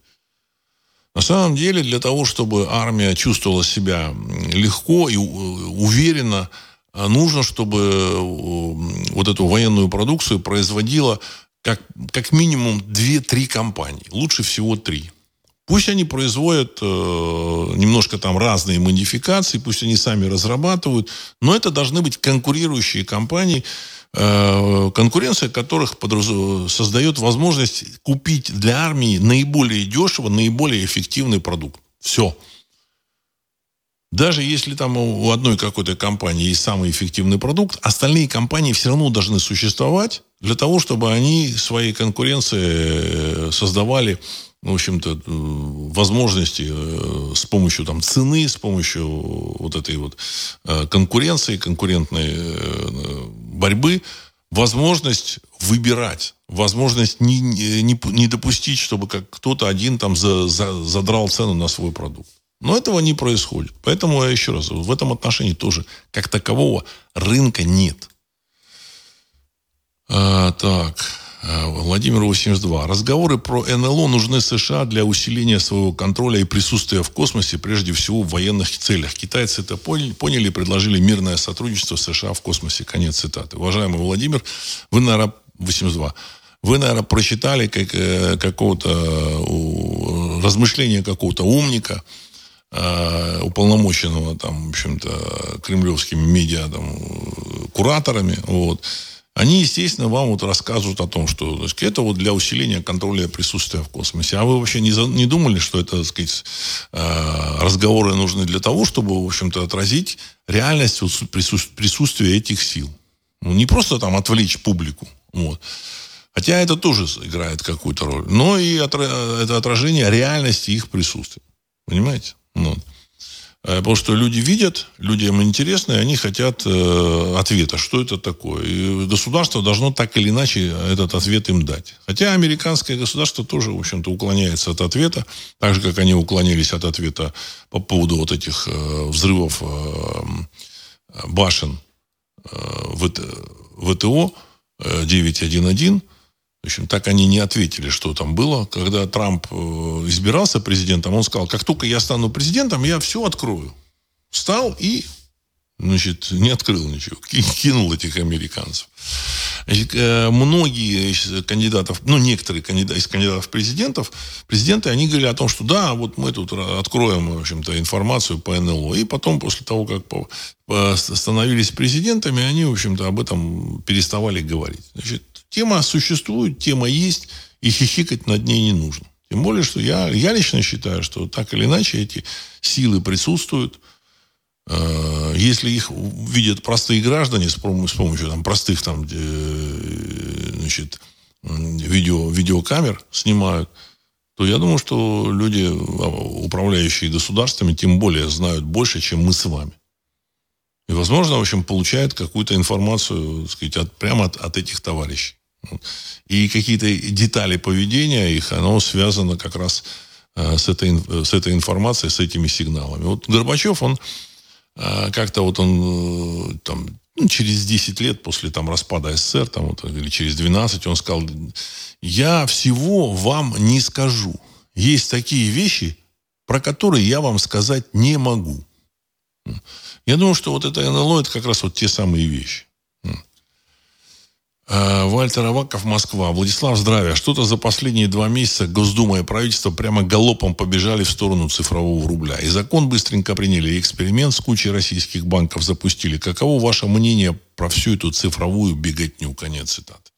На самом деле, для того, чтобы армия чувствовала себя легко и уверенно, нужно, чтобы вот эту военную продукцию производила как, как минимум 2-3 компании. Лучше всего 3. Пусть они производят э, немножко там разные модификации, пусть они сами разрабатывают, но это должны быть конкурирующие компании, э, конкуренция которых подраз... создает возможность купить для армии наиболее дешево, наиболее эффективный продукт. Все. Даже если там у одной какой-то компании есть самый эффективный продукт, остальные компании все равно должны существовать для того, чтобы они своей конкуренции э, создавали в общем-то, э, возможности э, с помощью там, цены, с помощью вот этой вот э, конкуренции, конкурентной борьбы, возможность выбирать, возможность не, не, не допустить, чтобы как кто-то один там за, за, задрал цену на свой продукт. Но этого не происходит. Поэтому, я еще раз, в этом отношении тоже как такового рынка нет. А, так. Э, Владимир 82. Разговоры про НЛО нужны США для усиления своего контроля и присутствия в космосе, прежде всего в военных целях. Китайцы это поняли и предложили мирное сотрудничество США в космосе. Конец цитаты. Уважаемый Владимир, вы, наверное, 82. Вы, наверное, прочитали как, э, какого-то размышления какого-то умника, э, уполномоченного там, в общем-то, кремлевскими медиа, там, кураторами, вот, они, естественно, вам вот рассказывают о том, что сказать, это вот для усиления контроля присутствия в космосе. А вы вообще не, за, не думали, что это, так сказать, э, разговоры нужны для того, чтобы, в общем-то, отразить реальность вот, присутствия этих сил? Ну, не просто там отвлечь публику. Вот. Хотя это тоже играет какую-то роль. Но и отра- это отражение реальности их присутствия. Понимаете? Вот. Э, потому что люди видят, людям интересно, и они хотят э, ответа, что это такое. И государство должно так или иначе этот ответ им дать. Хотя американское государство тоже, в общем-то, уклоняется от ответа, так же, как они уклонились от ответа по поводу вот этих э, взрывов э, башен э, ВТО 911, в общем, так они не ответили, что там было. Когда Трамп э, избирался президентом, он сказал, как только я стану президентом, я все открою. Встал и, значит, не открыл ничего. Кинул этих американцев. Э, многие из кандидатов, ну, некоторые из кандидатов президентов, президенты, они говорили о том, что да, вот мы тут откроем, в общем-то, информацию по НЛО. И потом, после того, как становились президентами, они, в общем-то, об этом переставали говорить. Значит, тема существует, тема есть, и хихикать над ней не нужно. Тем более, что я, я лично считаю, что так или иначе эти силы присутствуют. Э, если их видят простые граждане с помощью там, простых там, значит, видео, видеокамер снимают, то я думаю, что люди, а, управляющие государствами, тем более знают больше, чем мы с вами. И, возможно, в общем, получают какую-то информацию, так сказать, от, прямо от, от этих товарищей. И какие-то детали поведения их, оно связано как раз э, с этой, с этой информацией, с этими сигналами. Вот Горбачев, он э, как-то вот он э, там, ну, через 10 лет после там, распада СССР, там, вот, или через 12, он сказал, я всего вам не скажу. Есть такие вещи, про которые я вам сказать не могу. Я думаю, что вот это НЛО, это как раз вот те самые вещи. Э, Вальтер Аваков, Москва. Владислав, здравия. Что-то за последние два месяца Госдума и правительство прямо галопом побежали в сторону цифрового рубля. И закон быстренько приняли, и эксперимент с кучей российских банков запустили. Каково ваше мнение про всю эту цифровую беготню? Конец цитаты.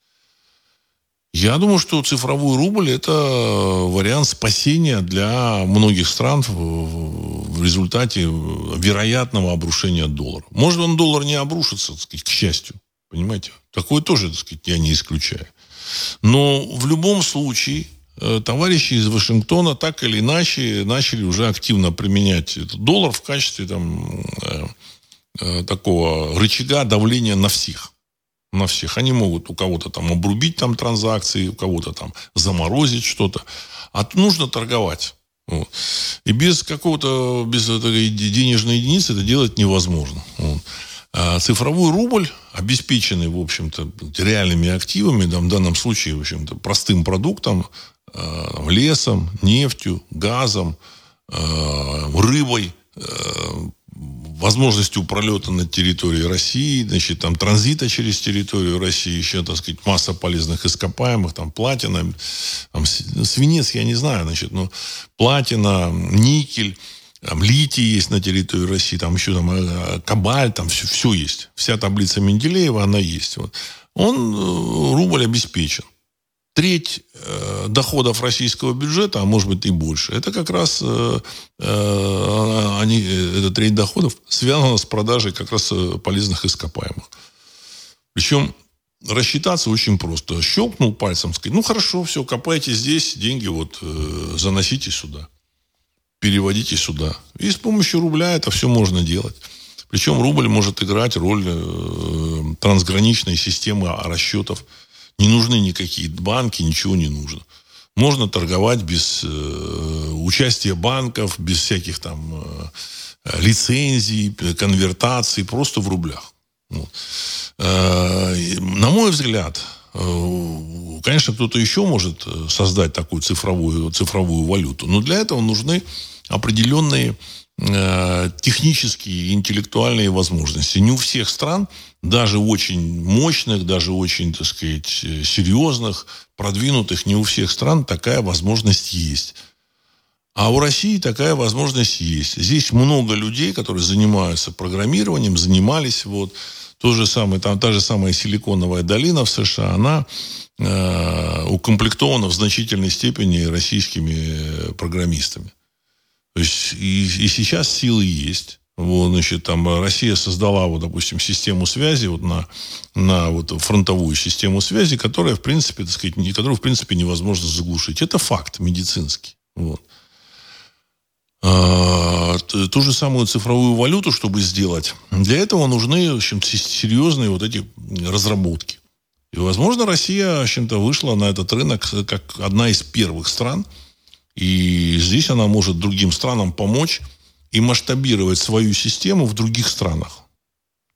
Я думаю, что цифровой рубль – это вариант спасения для многих стран в результате вероятного обрушения доллара. Может, он доллар не обрушится, так сказать, к счастью. Понимаете? Такое тоже, так сказать, я не исключаю. Но в любом случае э, товарищи из Вашингтона так или иначе начали уже активно применять этот доллар в качестве там, э, э, такого рычага давления на всех. На всех. Они могут у кого-то там обрубить там транзакции, у кого-то там заморозить что-то. А нужно торговать. Вот. И без какого-то, без этой денежной единицы это делать невозможно. Вот. А цифровой рубль, обеспеченный, в общем-то, реальными активами, там, в данном случае, в общем-то, простым продуктом, э, лесом, нефтью, газом, э, рыбой, возможностью пролета на территории России, значит, там транзита через территорию России, еще, так сказать, масса полезных ископаемых, там платина, там, свинец, я не знаю, значит, но платина, никель, там литий есть на территории России, там еще там э, кабаль, там все, все есть. Вся таблица Менделеева, она есть. Вот. Он, э, рубль обеспечен. Треть э, доходов российского бюджета, а может быть и больше, это как раз э, э, они, эта треть доходов связана с продажей как раз э, полезных ископаемых. Причем рассчитаться очень просто. Щелкнул пальцем, сказать, ну хорошо, все, копайте здесь, деньги вот э, заносите сюда переводите сюда. И с помощью рубля это все можно делать. Причем рубль может играть роль э, трансграничной системы расчетов. Не нужны никакие банки, ничего не нужно. Можно торговать без э, участия банков, без всяких там э, лицензий, конвертаций, просто в рублях. Э, на мой взгляд, э, конечно, кто-то еще может э, создать такую цифровую, цифровую валюту, но для этого нужны определенные э, технические и интеллектуальные возможности. Не у всех стран, даже очень мощных, даже очень, так сказать, серьезных, продвинутых, не у всех стран такая возможность есть. А у России такая возможность есть. Здесь много людей, которые занимаются программированием, занимались. Вот. То же самое, там та же самая Силиконовая долина в США, она э, укомплектована в значительной степени российскими э, программистами. То есть и, и сейчас силы есть. Вот, значит, там Россия создала, вот, допустим, систему связи вот на, на вот фронтовую систему связи, которая, в принципе, так сказать, не, которую, в принципе, невозможно заглушить. Это факт медицинский. Вот. А, ту же самую цифровую валюту, чтобы сделать, для этого нужны, в общем серьезные вот эти разработки. И, возможно, Россия, в общем-то, вышла на этот рынок как одна из первых стран – и здесь она может другим странам помочь и масштабировать свою систему в других странах.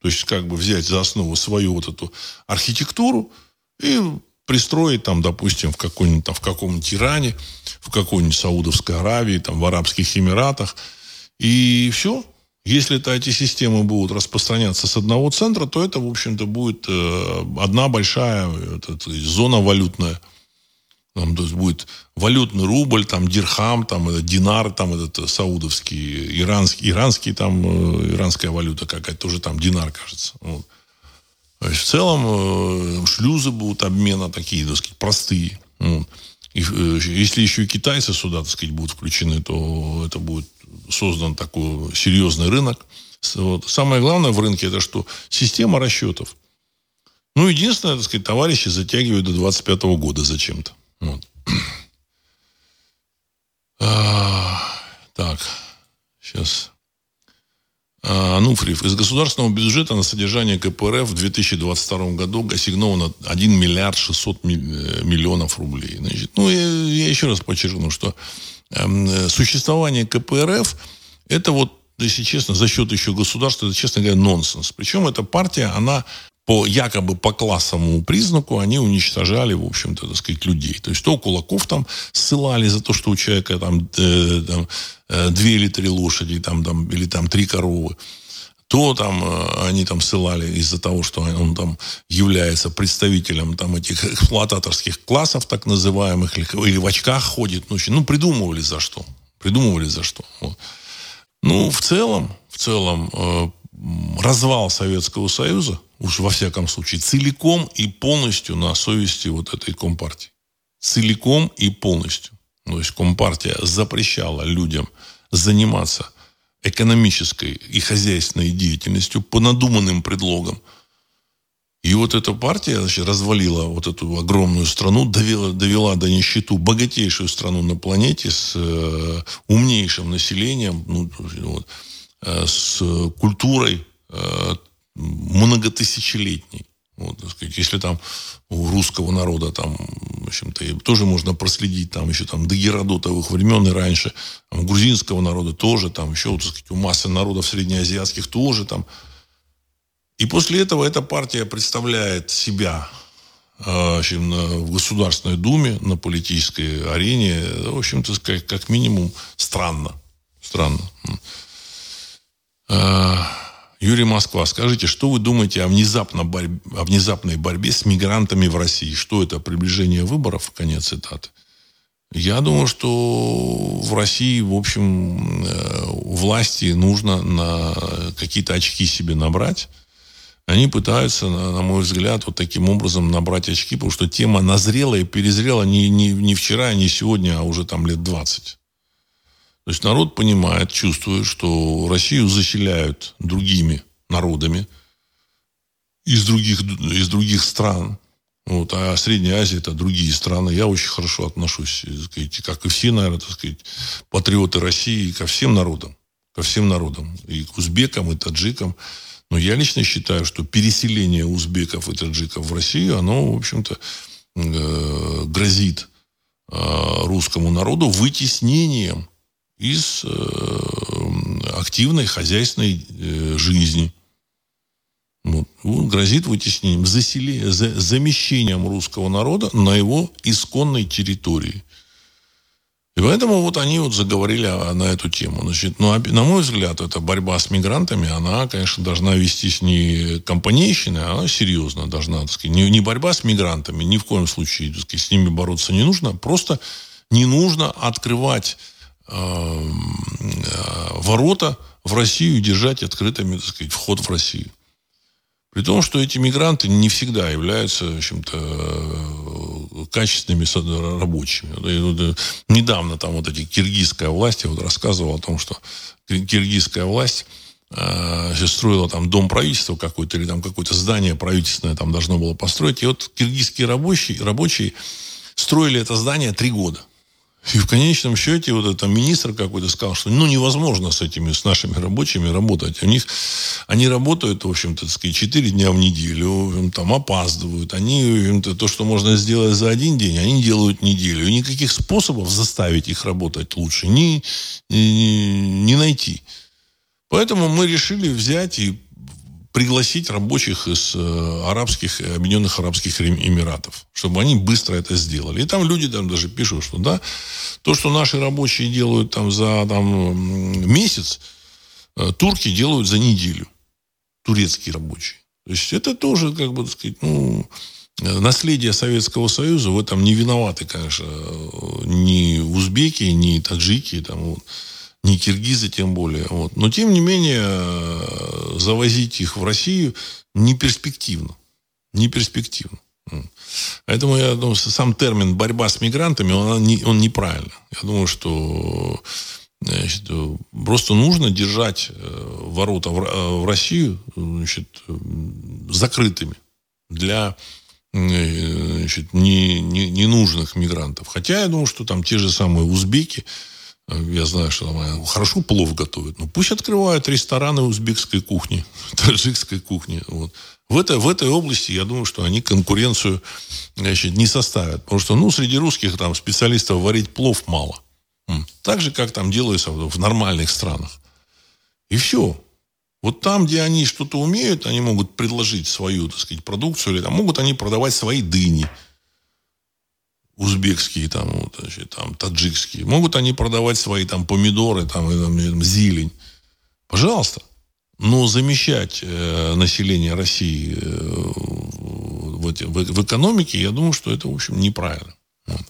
То есть как бы взять за основу свою вот эту архитектуру и пристроить там, допустим, в, каком-нибудь, там, в каком-нибудь Иране, в какой-нибудь Саудовской Аравии, там, в Арабских Эмиратах. И все. Если это, эти системы будут распространяться с одного центра, то это, в общем-то, будет э, одна большая это, это, зона валютная. Там, то есть будет валютный рубль, там дирхам, там это, динар, там этот саудовский, иранский, иранский там э, иранская валюта какая-то тоже там динар, кажется. Вот. То есть в целом э, шлюзы будут обмена такие, так сказать, простые. Вот. И, э, если еще и китайцы сюда, так сказать, будут включены, то это будет создан такой серьезный рынок. Вот. Самое главное в рынке это что? Система расчетов. Ну, единственное, так сказать, товарищи затягивают до 25 года зачем-то. Вот. (clears throat) А, так, сейчас. А, Ануфриев. Из государственного бюджета на содержание КПРФ в 2022 году ассигновано 1 миллиард 600 э, миллионов рублей. Значит, ну, я, я еще раз подчеркну, что э, существование КПРФ это вот, если честно, за счет еще государства, это, честно говоря, нонсенс. Причем эта партия, она по якобы по классовому признаку они уничтожали, в общем-то, так сказать, людей. То есть то кулаков там ссылали за то, что у человека там, э, там э, две или три лошади, там, там, или там три коровы. То там э, они там ссылали из-за того, что он там является представителем там этих эксплуататорских классов, так называемых, или, или в очках ходит. Ну, ну, придумывали за что. Придумывали за что. Вот. Ну, в целом, в целом, э, развал Советского Союза, уж во всяком случае, целиком и полностью на совести вот этой Компартии. Целиком и полностью. То есть Компартия запрещала людям заниматься экономической и хозяйственной деятельностью по надуманным предлогам. И вот эта партия значит, развалила вот эту огромную страну, довела, довела до нищету богатейшую страну на планете с э, умнейшим населением, ну, вот, с культурой э, многотысячелетней. Вот, так сказать, если там у русского народа там, в общем-то, тоже можно проследить там еще там до Геродотовых времен и раньше, там, у грузинского народа тоже, там еще, так сказать, у массы народов среднеазиатских тоже там. И после этого эта партия представляет себя э, в, общем, в Государственной Думе, на политической арене, в общем-то, как, как минимум, странно. Странно. Э, Юрий Москва, скажите, что вы думаете о, внезапно борь... о внезапной борьбе с мигрантами в России? Что это, приближение выборов? Конец цитаты. Я думаю, что в России, в общем, э, власти нужно на какие-то очки себе набрать. Они пытаются, на мой взгляд, вот таким образом набрать очки, потому что тема назрела и перезрела не, не, не вчера, не сегодня, а уже там лет 20. То есть народ понимает, чувствует, что Россию заселяют другими народами из других, из других стран. Вот, а Средняя Азия это другие страны. Я очень хорошо отношусь, сказать, как и все, наверное, так сказать, патриоты России ко всем народам. Ко всем народам. И к узбекам, и таджикам. Но я лично считаю, что переселение узбеков и таджиков в Россию, оно, в общем-то, э, грозит э, русскому народу вытеснением из э, активной хозяйственной э, жизни. Вот. Он грозит вытеснением, заселе, за, замещением русского народа на его исконной территории. И поэтому вот они вот заговорили на эту тему. Значит, ну, на мой взгляд, эта борьба с мигрантами, она, конечно, должна вестись не компанейщиной, а она серьезно должна, так сказать, не, не борьба с мигрантами, ни в коем случае, так сказать, с ними бороться не нужно, просто не нужно открывать ворота в Россию и держать открытыми, так сказать, вход в Россию. При том, что эти мигранты не всегда являются, в общем-то, э, качественными рабочими. Э, недавно там вот эти киргизская власть, я вот рассказывал о том, что киргизская власть э, строила там дом правительства какой-то, или там какое-то здание правительственное там должно было построить. И вот киргизские рабочие, рабочие строили это здание три года. И в конечном счете вот этот министр какой-то сказал, что ну невозможно с этими, с нашими рабочими работать. У них, они работают, в общем-то, сказать, 4 дня в неделю, там опаздывают. Они, то, что можно сделать за один день, они делают неделю. И никаких способов заставить их работать лучше не, не, не найти. Поэтому мы решили взять и пригласить рабочих из э, арабских, Объединенных Арабских Эмиратов, чтобы они быстро это сделали. И там люди там даже пишут, что да, то, что наши рабочие делают там за там, месяц, э, турки делают за неделю. Турецкие рабочие. То есть это тоже, как бы, так сказать, ну, наследие Советского Союза. В этом не виноваты, конечно, ни узбеки, ни таджики, там, вот, ни киргизы тем более. Вот. Но, тем не менее, завозить их в Россию не перспективно. Не перспективно. Поэтому я думаю, сам термин борьба с мигрантами, он, не, он неправильный. Я думаю, что значит, просто нужно держать э, ворота в, э, в Россию значит, закрытыми для значит, не, не, ненужных мигрантов. Хотя я думаю, что там те же самые узбеки, э, я знаю, что там хорошо плов готовят. Но пусть открывают рестораны узбекской кухни, (laughs) таджикской кухни. Вот. В, этой, в этой области, я думаю, что они конкуренцию значит, не составят. Потому что, ну, среди русских там специалистов варить плов мало. Так же, как там делается в нормальных странах. И все. Вот там, где они что-то умеют, они могут предложить свою, так сказать, продукцию, или там могут они продавать свои дыни, узбекские, там, значит, там, таджикские. Могут они продавать свои там помидоры, там, и, там зелень. Пожалуйста. Но замещать э, население России э, в, в, в экономике, я думаю, что это, в общем, неправильно. Вот.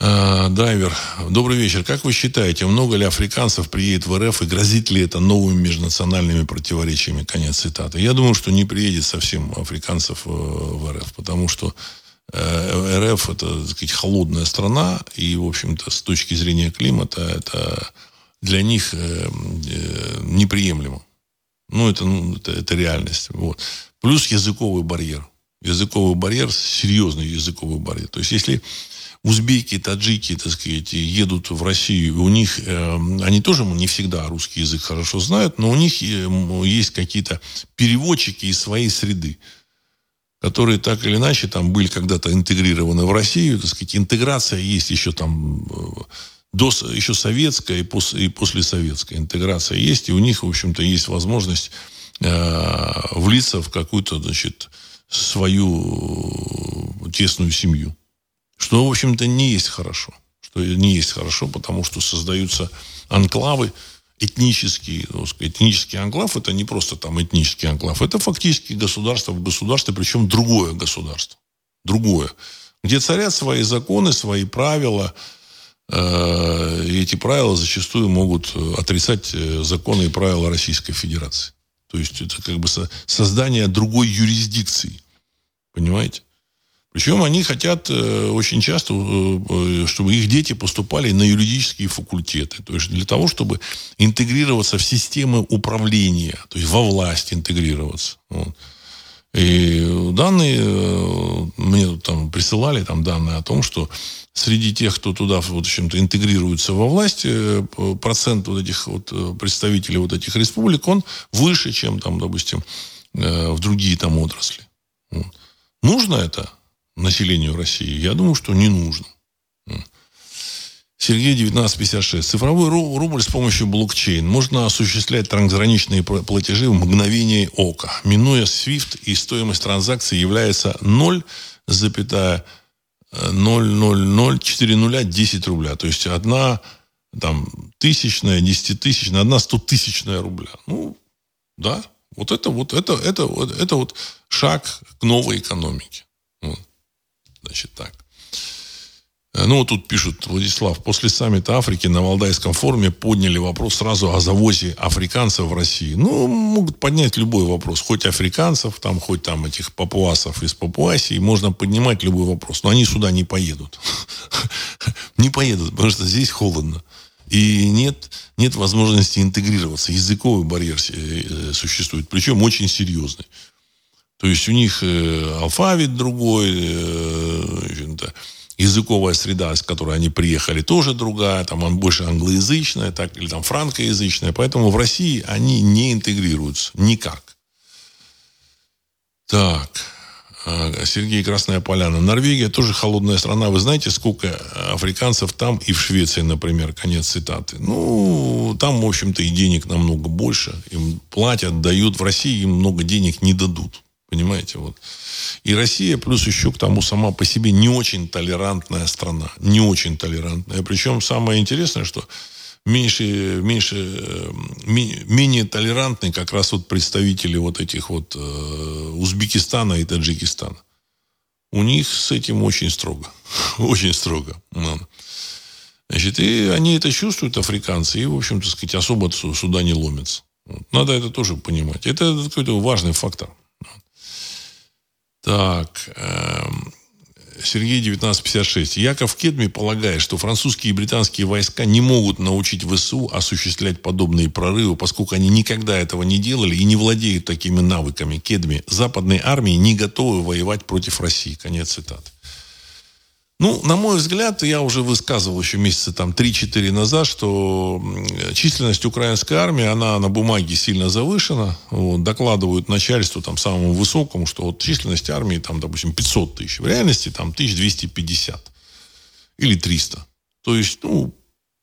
А, драйвер, добрый вечер. Как вы считаете, много ли африканцев приедет в РФ и грозит ли это новыми межнациональными противоречиями? Конец цитаты. Я думаю, что не приедет совсем африканцев э, в РФ, потому что э, РФ это, так сказать, холодная страна, и, в общем-то, с точки зрения климата, это для них э, неприемлемо. Ну, это, ну, это, это реальность. Вот. Плюс языковый барьер. Языковый барьер, серьезный языковый барьер. То есть, если узбеки, таджики, так сказать, едут в Россию, у них, э, они тоже не всегда русский язык хорошо знают, но у них э, есть какие-то переводчики из своей среды, которые так или иначе там были когда-то интегрированы в Россию, так сказать, интеграция есть еще там э, до, еще советская и, пос, и послесоветская интеграция есть, и у них, в общем-то, есть возможность э, влиться в какую-то, значит, свою тесную семью. Что, в общем-то, не есть хорошо. Что не есть хорошо, потому что создаются анклавы этнические. Ну, этнический анклав – это не просто там этнический анклав. Это фактически государство в государстве, причем другое государство. Другое. Где царят свои законы, свои правила. Э, и эти правила зачастую могут отрицать э, законы и правила Российской Федерации. То есть это как бы создание другой юрисдикции. Понимаете? Причем они хотят э, очень часто, э, э, чтобы их дети поступали на юридические факультеты. То есть для того, чтобы интегрироваться в системы управления, то есть во власть интегрироваться. И данные, мне там присылали там данные о том, что среди тех, кто туда, в общем-то, интегрируется во власть, процент вот этих вот представителей вот этих республик, он выше, чем там, допустим, в другие там отрасли. Нужно это? Населению России? Я думаю, что не нужно. Сергей 1956. Цифровой рубль с помощью блокчейн можно осуществлять трансграничные платежи в мгновение ока. Минуя SWIFT и стоимость транзакции является 0,0004010 рубля. То есть одна там, тысячная, десятитысячная, одна стотысячная рубля. Ну, да, вот это вот, это, это, вот, это вот шаг к новой экономике. Значит, так. Э, ну, вот тут пишут, Владислав, после саммита Африки на Валдайском форуме подняли вопрос сразу о завозе африканцев в России. Ну, могут поднять любой вопрос. Хоть африканцев, там, хоть там этих папуасов из Папуасии. Можно поднимать любой вопрос. Но они сюда не поедут. (laughs) Не поедут, потому что здесь холодно. И нет, нет возможности интегрироваться. Языковый барьер э, существует. Причем очень серьезный. То есть у них э, алфавит другой, э, языковая среда, с которой они приехали, тоже другая, там он больше англоязычная, так, или там франкоязычная. Поэтому в России они не интегрируются никак. Так. А, Сергей Красная Поляна. Норвегия тоже холодная страна. Вы знаете, сколько африканцев там и в Швеции, например? Конец цитаты. Ну, там, в общем-то, и денег намного больше. Им платят, дают. В России им много денег не дадут. Понимаете, вот. И Россия, плюс еще к тому, сама по себе не очень толерантная страна. Не очень толерантная. Причем самое интересное, что меньше, меньше, э, менее толерантны как раз вот представители вот этих вот э, Узбекистана и Таджикистана. У них с этим очень строго. (laughs) очень строго. Значит, и они это чувствуют, африканцы, и, в общем-то, сказать, особо сюда не ломятся. Надо это тоже понимать. Это какой-то важный фактор. Так. Эм, Сергей 1956. Яков Кедми полагает, что французские и британские войска не могут научить ВСУ осуществлять подобные прорывы, поскольку они никогда этого не делали и не владеют такими навыками. Кедми. Западные армии не готовы воевать против России. Конец цитаты. Ну, на мой взгляд, я уже высказывал еще месяца там 3-4 назад, что численность украинской армии, она на бумаге сильно завышена. Вот, докладывают начальству там самому высокому, что вот численность армии там, допустим, 500 тысяч. В реальности там 1250 или 300. То есть, ну,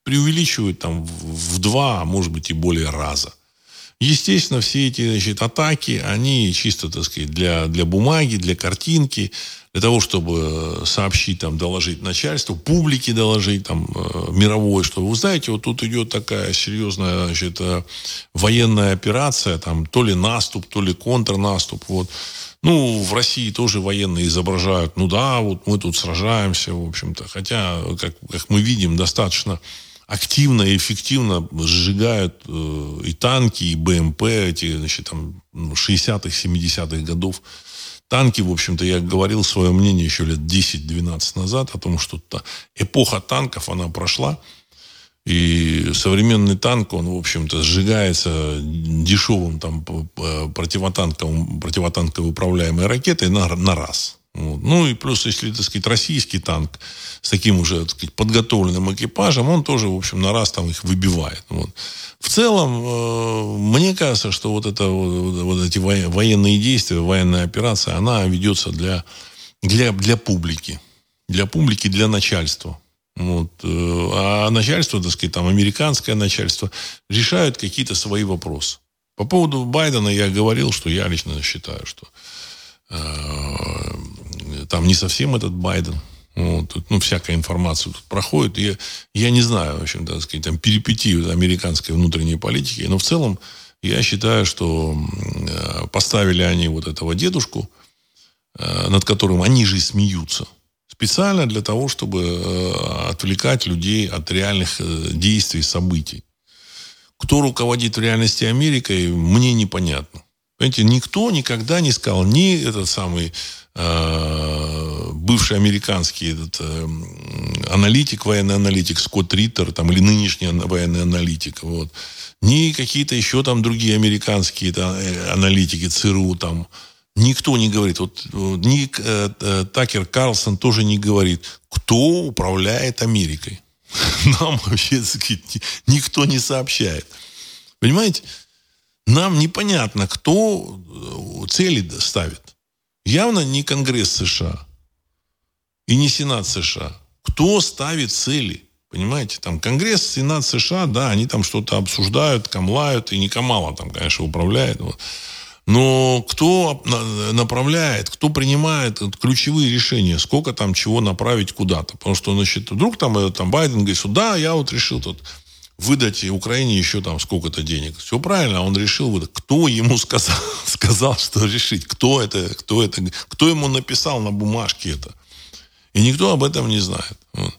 преувеличивают там в, два, а может быть и более раза. Естественно, все эти значит, атаки, они чисто, так сказать, для, для бумаги, для картинки, для того, чтобы сообщить, там, доложить начальству, публике доложить, там, э, мировой, что вы знаете, вот тут идет такая серьезная, значит, э, военная операция, там, то ли наступ, то ли контрнаступ, вот. Ну, в России тоже военные изображают, ну да, вот мы тут сражаемся, в общем-то. Хотя, как, как мы видим, достаточно активно и эффективно сжигают э, и танки, и БМП, эти, значит, там, 60-х, 70-х годов. Танки, в общем-то, я говорил свое мнение еще лет 10-12 назад о том, что эпоха танков, она прошла. И современный танк, он, в общем-то, сжигается дешевым там, противотанковым, противотанковой управляемой ракетой на, на раз. Вот. Ну и плюс, если, так сказать, российский танк с таким уже, так сказать, подготовленным экипажем, он тоже, в общем, на раз там их выбивает. Вот. В целом, э, мне кажется, что вот, это, вот, эти военные действия, военная операция, она ведется для, для, для публики. Для публики, для начальства. Вот. Э, а начальство, так сказать, там, американское начальство, решают какие-то свои вопросы. По поводу Байдена я говорил, что я лично считаю, что э, там не совсем этот Байден. Вот, ну, всякая информация тут проходит. Я, я не знаю, в общем, так сказать, там, перипетии американской внутренней политики, но в целом я считаю, что э, поставили они вот этого дедушку, э, над которым они же и смеются, специально для того, чтобы э, отвлекать людей от реальных действий, событий. Кто руководит в реальности Америкой, мне непонятно. Понимаете, никто никогда не сказал, ни этот самый э, бывший американский этот, э, аналитик, военный аналитик Скотт Риттер, там, или нынешний военный аналитик, вот, ни какие-то еще там другие американские это, э, аналитики ЦРУ, там, никто не говорит. Вот, ни э, э, Такер Карлсон тоже не говорит, кто управляет Америкой. (laughs) Нам вообще сказать, никто не сообщает. Понимаете? Нам непонятно, кто э, цели ставит. Явно не Конгресс США и не Сенат США. Кто ставит цели? Понимаете, там Конгресс, Сенат США, да, они там что-то обсуждают, камлают, и не Камала там, конечно, управляет. Вот. Но кто направляет, кто принимает ключевые решения, сколько там чего направить куда-то. Потому что, значит, вдруг там, э, там Байден говорит, что да, я вот решил тут выдать Украине еще там сколько-то денег. Все правильно, он решил выдать. Кто ему сказал, (laughs) сказал, что решить? Кто это, кто это, кто ему написал на бумажке это? И никто об этом не знает. Вот.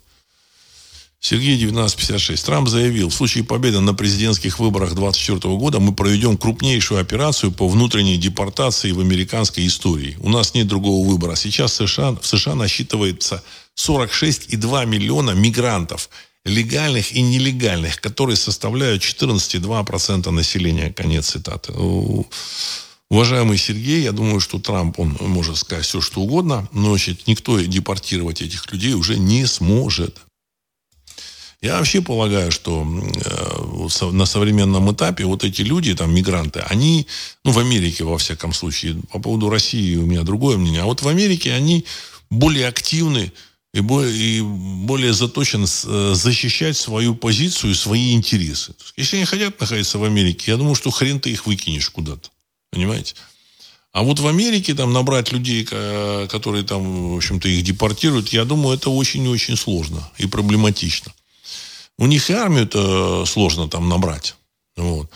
Сергей 1956. Трамп заявил, в случае победы на президентских выборах 2024 года мы проведем крупнейшую операцию по внутренней депортации в американской истории. У нас нет другого выбора. Сейчас США, в США насчитывается 46,2 миллиона мигрантов – легальных и нелегальных, которые составляют 14,2% населения. Конец цитаты. Уважаемый Сергей, я думаю, что Трамп, он может сказать все, что угодно, но значит, никто депортировать этих людей уже не сможет. Я вообще полагаю, что э, на современном этапе вот эти люди, там, мигранты, они, ну, в Америке, во всяком случае, по поводу России у меня другое мнение, а вот в Америке они более активны и более, более заточен э, защищать свою позицию свои интересы. Если они хотят находиться в Америке, я думаю, что хрен ты их выкинешь куда-то. Понимаете? А вот в Америке там набрать людей, которые там, в общем-то, их депортируют, я думаю, это очень-очень сложно и проблематично. у них и армию-то сложно там набрать. Вот.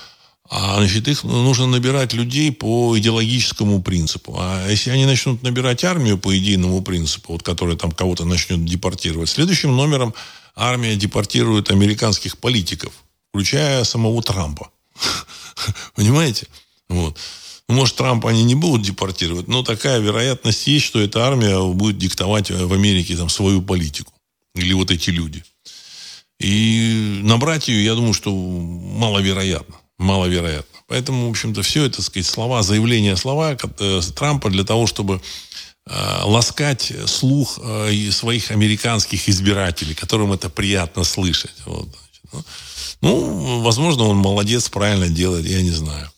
А значит, их нужно набирать людей по идеологическому принципу. А если они начнут набирать армию по идейному принципу, вот, которая там кого-то начнет депортировать, следующим номером армия депортирует американских политиков, включая самого Трампа. (laughs) Понимаете? Вот. Ну, может, Трампа они не будут депортировать, но такая вероятность есть, что эта армия будет диктовать в Америке там, свою политику. Или вот эти люди. И набрать ее, я думаю, что маловероятно. Маловероятно. Поэтому, в общем-то, все это, так сказать, слова, заявления слова э, Трампа для того, чтобы э, ласкать слух э, своих американских избирателей, которым это приятно слышать. Вот, ну, ну, возможно, он молодец, правильно делает, я не знаю.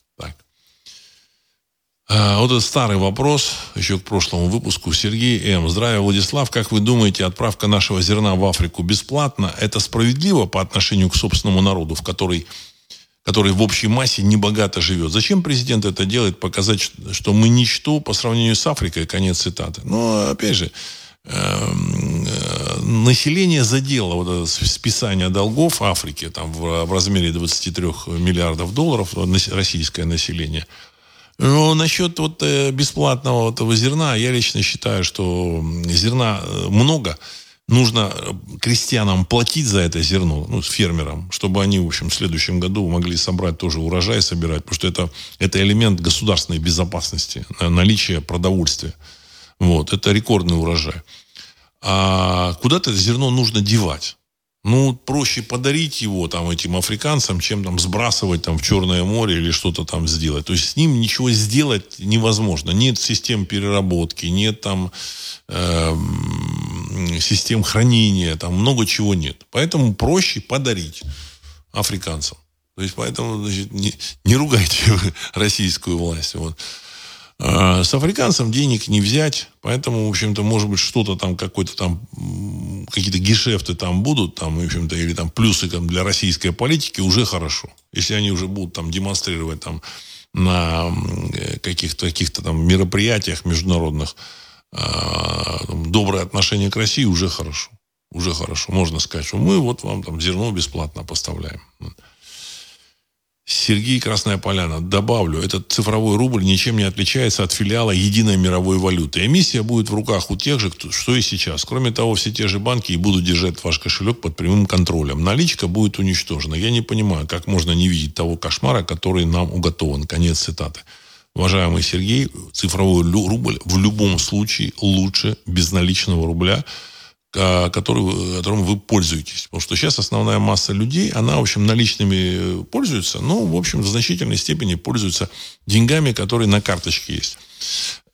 А, вот этот старый вопрос, еще к прошлому выпуску. Сергей М. Здравия, Владислав. Как вы думаете, отправка нашего зерна в Африку бесплатно? Это справедливо по отношению к собственному народу, в который, который в общей массе небогато живет? Зачем президент это делает? Показать, что мы ничто по сравнению с Африкой? Конец цитаты. Но, опять же, эм, э, население задело вот это списание долгов Африки там, в, в размере 23 миллиардов долларов, российское население – ну, насчет вот э, бесплатного этого зерна, я лично считаю, что зерна э, много. Нужно э, крестьянам платить за это зерно, ну, фермерам, чтобы они, в общем, в следующем году могли собрать тоже урожай, собирать, потому что это, это элемент государственной безопасности, наличие продовольствия. Вот, это рекордный урожай. А куда-то это зерно нужно девать. Ну, проще подарить его там этим африканцам, чем там сбрасывать там в Черное море или что-то там сделать. То есть с ним ничего сделать невозможно. Нет систем переработки, нет там э, систем хранения, там много чего нет. Поэтому проще подарить африканцам. То есть поэтому значит, не, не ругайте (laughs) российскую власть. Вот. А, с африканцем денег не взять, поэтому, в общем-то, может быть, что-то там, какой-то там, какие-то гешефты там будут, там, в общем-то, или там плюсы там, для российской политики уже хорошо. Если они уже будут там демонстрировать там на каких-то каких там мероприятиях международных э, доброе отношение к России, уже хорошо. Уже хорошо. Можно сказать, что мы вот вам там зерно бесплатно поставляем. Сергей Красная Поляна. Добавлю, этот цифровой рубль ничем не отличается от филиала единой мировой валюты. Эмиссия будет в руках у тех же, кто, что и сейчас. Кроме того, все те же банки и будут держать ваш кошелек под прямым контролем. Наличка будет уничтожена. Я не понимаю, как можно не видеть того кошмара, который нам уготован. Конец цитаты. Уважаемый Сергей, цифровой рубль в любом случае лучше безналичного рубля – который, которым вы пользуетесь. Потому что сейчас основная масса людей, она, в общем, наличными э, пользуется, но, в общем, в значительной степени пользуется деньгами, которые на карточке есть.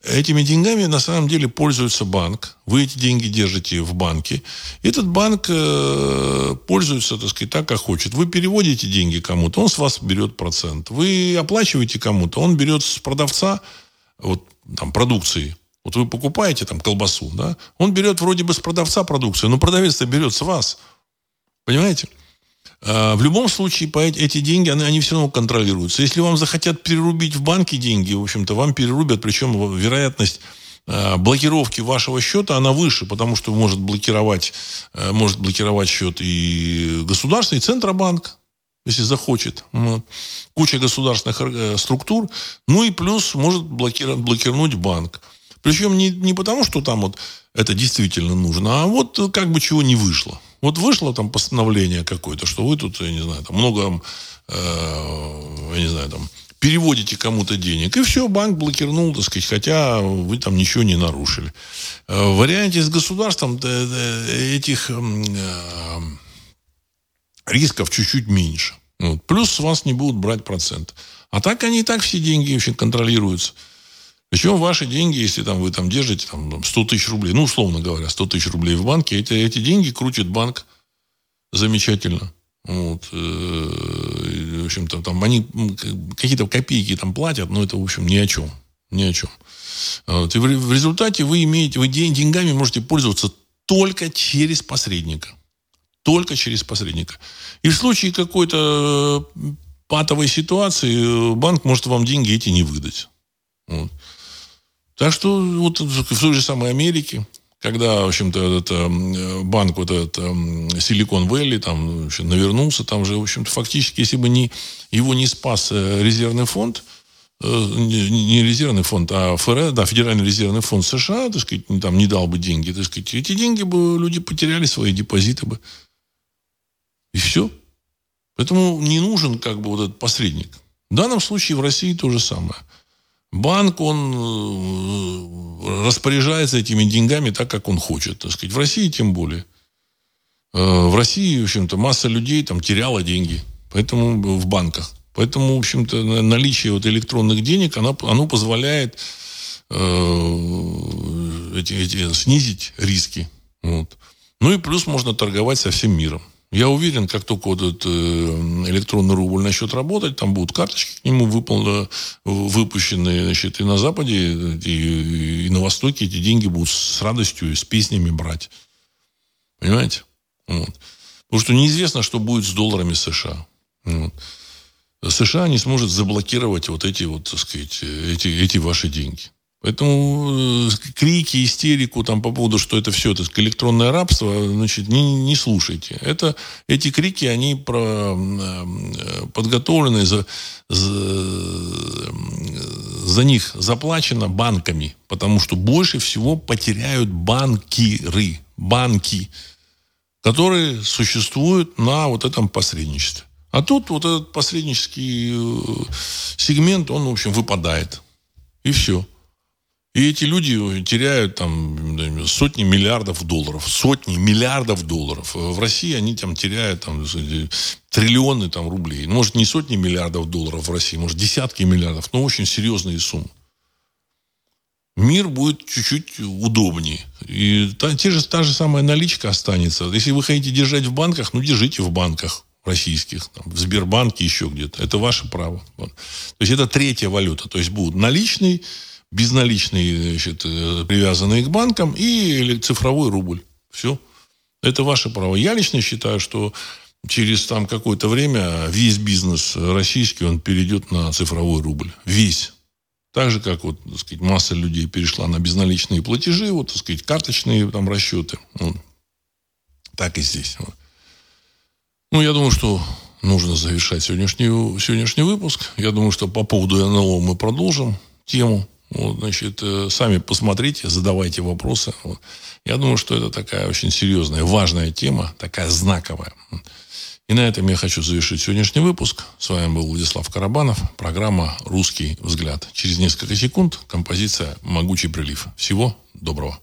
Этими деньгами на самом деле пользуется банк. Вы эти деньги держите в банке. Этот банк э, пользуется, так сказать, так, как хочет. Вы переводите деньги кому-то, он с вас берет процент. Вы оплачиваете кому-то, он берет с продавца вот, там, продукции вот вы покупаете там колбасу, да, он берет вроде бы с продавца продукцию, но продавец-то берет с вас. Понимаете? А, в любом случае, эти деньги, они, они все равно контролируются. Если вам захотят перерубить в банке деньги, в общем-то, вам перерубят, причем вероятность а, блокировки вашего счета, она выше, потому что может блокировать, а, может блокировать счет и государственный, и Центробанк, если захочет. Куча государственных э, структур. Ну и плюс может блокировать, блокировать банк. Причем не, не потому, что там вот это действительно нужно, а вот как бы чего не вышло. Вот вышло там постановление какое-то, что вы тут, я не знаю, там много, э, я не знаю, там переводите кому-то денег, и все, банк блокировал, так сказать, хотя вы там ничего не нарушили. Э, в варианте с государством этих э, рисков чуть-чуть меньше. Вот. Плюс с вас не будут брать процент. А так они и так все деньги вообще контролируются. Причем ваши деньги, если там, вы там держите там, 100 тысяч рублей, ну, условно говоря, 100 тысяч рублей в банке, эти, эти деньги крутит банк замечательно. Вот. Э, в общем-то, там они какие-то копейки там платят, но это, в общем, ни о чем. Ни о чем. Вот. И в результате вы имеете, вы деньгами можете пользоваться только через посредника. Только через посредника. И в случае какой-то патовой ситуации банк может вам деньги эти не выдать. Вот. Так что вот в той же самой Америке когда, в общем-то, этот банк, вот этот Силикон Вэлли, там, общем, навернулся, там же, в общем-то, фактически, если бы не, его не спас э, резервный фонд, э, не резервный фонд, а ФР, да, Федеральный резервный фонд США, так сказать, там не дал бы деньги, так сказать, эти деньги бы люди потеряли свои депозиты бы. И все. Поэтому не нужен как бы вот этот посредник. В данном случае в России то же самое. Банк, он э, распоряжается этими деньгами так, как он хочет. Так сказать. В России тем более. Э, в России, в общем-то, масса людей там теряла деньги. Поэтому в банках. Поэтому, в общем-то, наличие вот электронных денег, оно, оно позволяет э, эти, эти, снизить риски. Вот. Ну и плюс можно торговать со всем миром. Я уверен, как только вот этот э, электронный рубль начнет работать, там будут карточки к нему выпол... выпущены, значит, и на Западе, и, и на Востоке эти деньги будут с радостью и с песнями брать. Понимаете? Вот. Потому что неизвестно, что будет с долларами США. Вот. США не сможет заблокировать вот эти вот, так сказать, эти, эти ваши деньги. Поэтому э, крики, истерику там по поводу, что это все, так электронное рабство, значит, не, не слушайте. Это, эти крики, они про, э, подготовлены, за, за, за них заплачено банками, потому что больше всего потеряют банкиры, банки, которые существуют на вот этом посредничестве. А тут вот этот посреднический э, сегмент, он, в общем, выпадает. И все. И эти люди теряют там сотни миллиардов долларов. Сотни миллиардов долларов. В России они там теряют там, триллионы там, рублей. Ну, может, не сотни миллиардов долларов в России, может, десятки миллиардов, но очень серьезные суммы. Мир будет чуть-чуть удобнее. И та, те же, та же самая наличка останется. Если вы хотите держать в банках, ну, держите в банках российских, там, в Сбербанке, еще где-то. Это ваше право. Вот. То есть это третья валюта. То есть будут наличные, безналичные, значит, э, привязанные к банкам и цифровой рубль. Все. Это ваше право. Я лично считаю, что через там какое-то время весь бизнес российский, он перейдет на цифровой рубль. Весь. Так же, как вот, так сказать, масса людей перешла на безналичные платежи, вот, так сказать, карточные там расчеты. Вот. Так и здесь. Вот. Ну, я думаю, что нужно завершать сегодняшний, сегодняшний выпуск. Я думаю, что по поводу НЛО мы продолжим тему. Вот, значит, э, сами посмотрите, задавайте вопросы. Я думаю, что это такая очень серьезная, важная тема, такая знаковая. И на этом я хочу завершить сегодняшний выпуск. С вами был Владислав Карабанов. Программа «Русский взгляд». Через несколько секунд композиция «Могучий прилив». Всего доброго.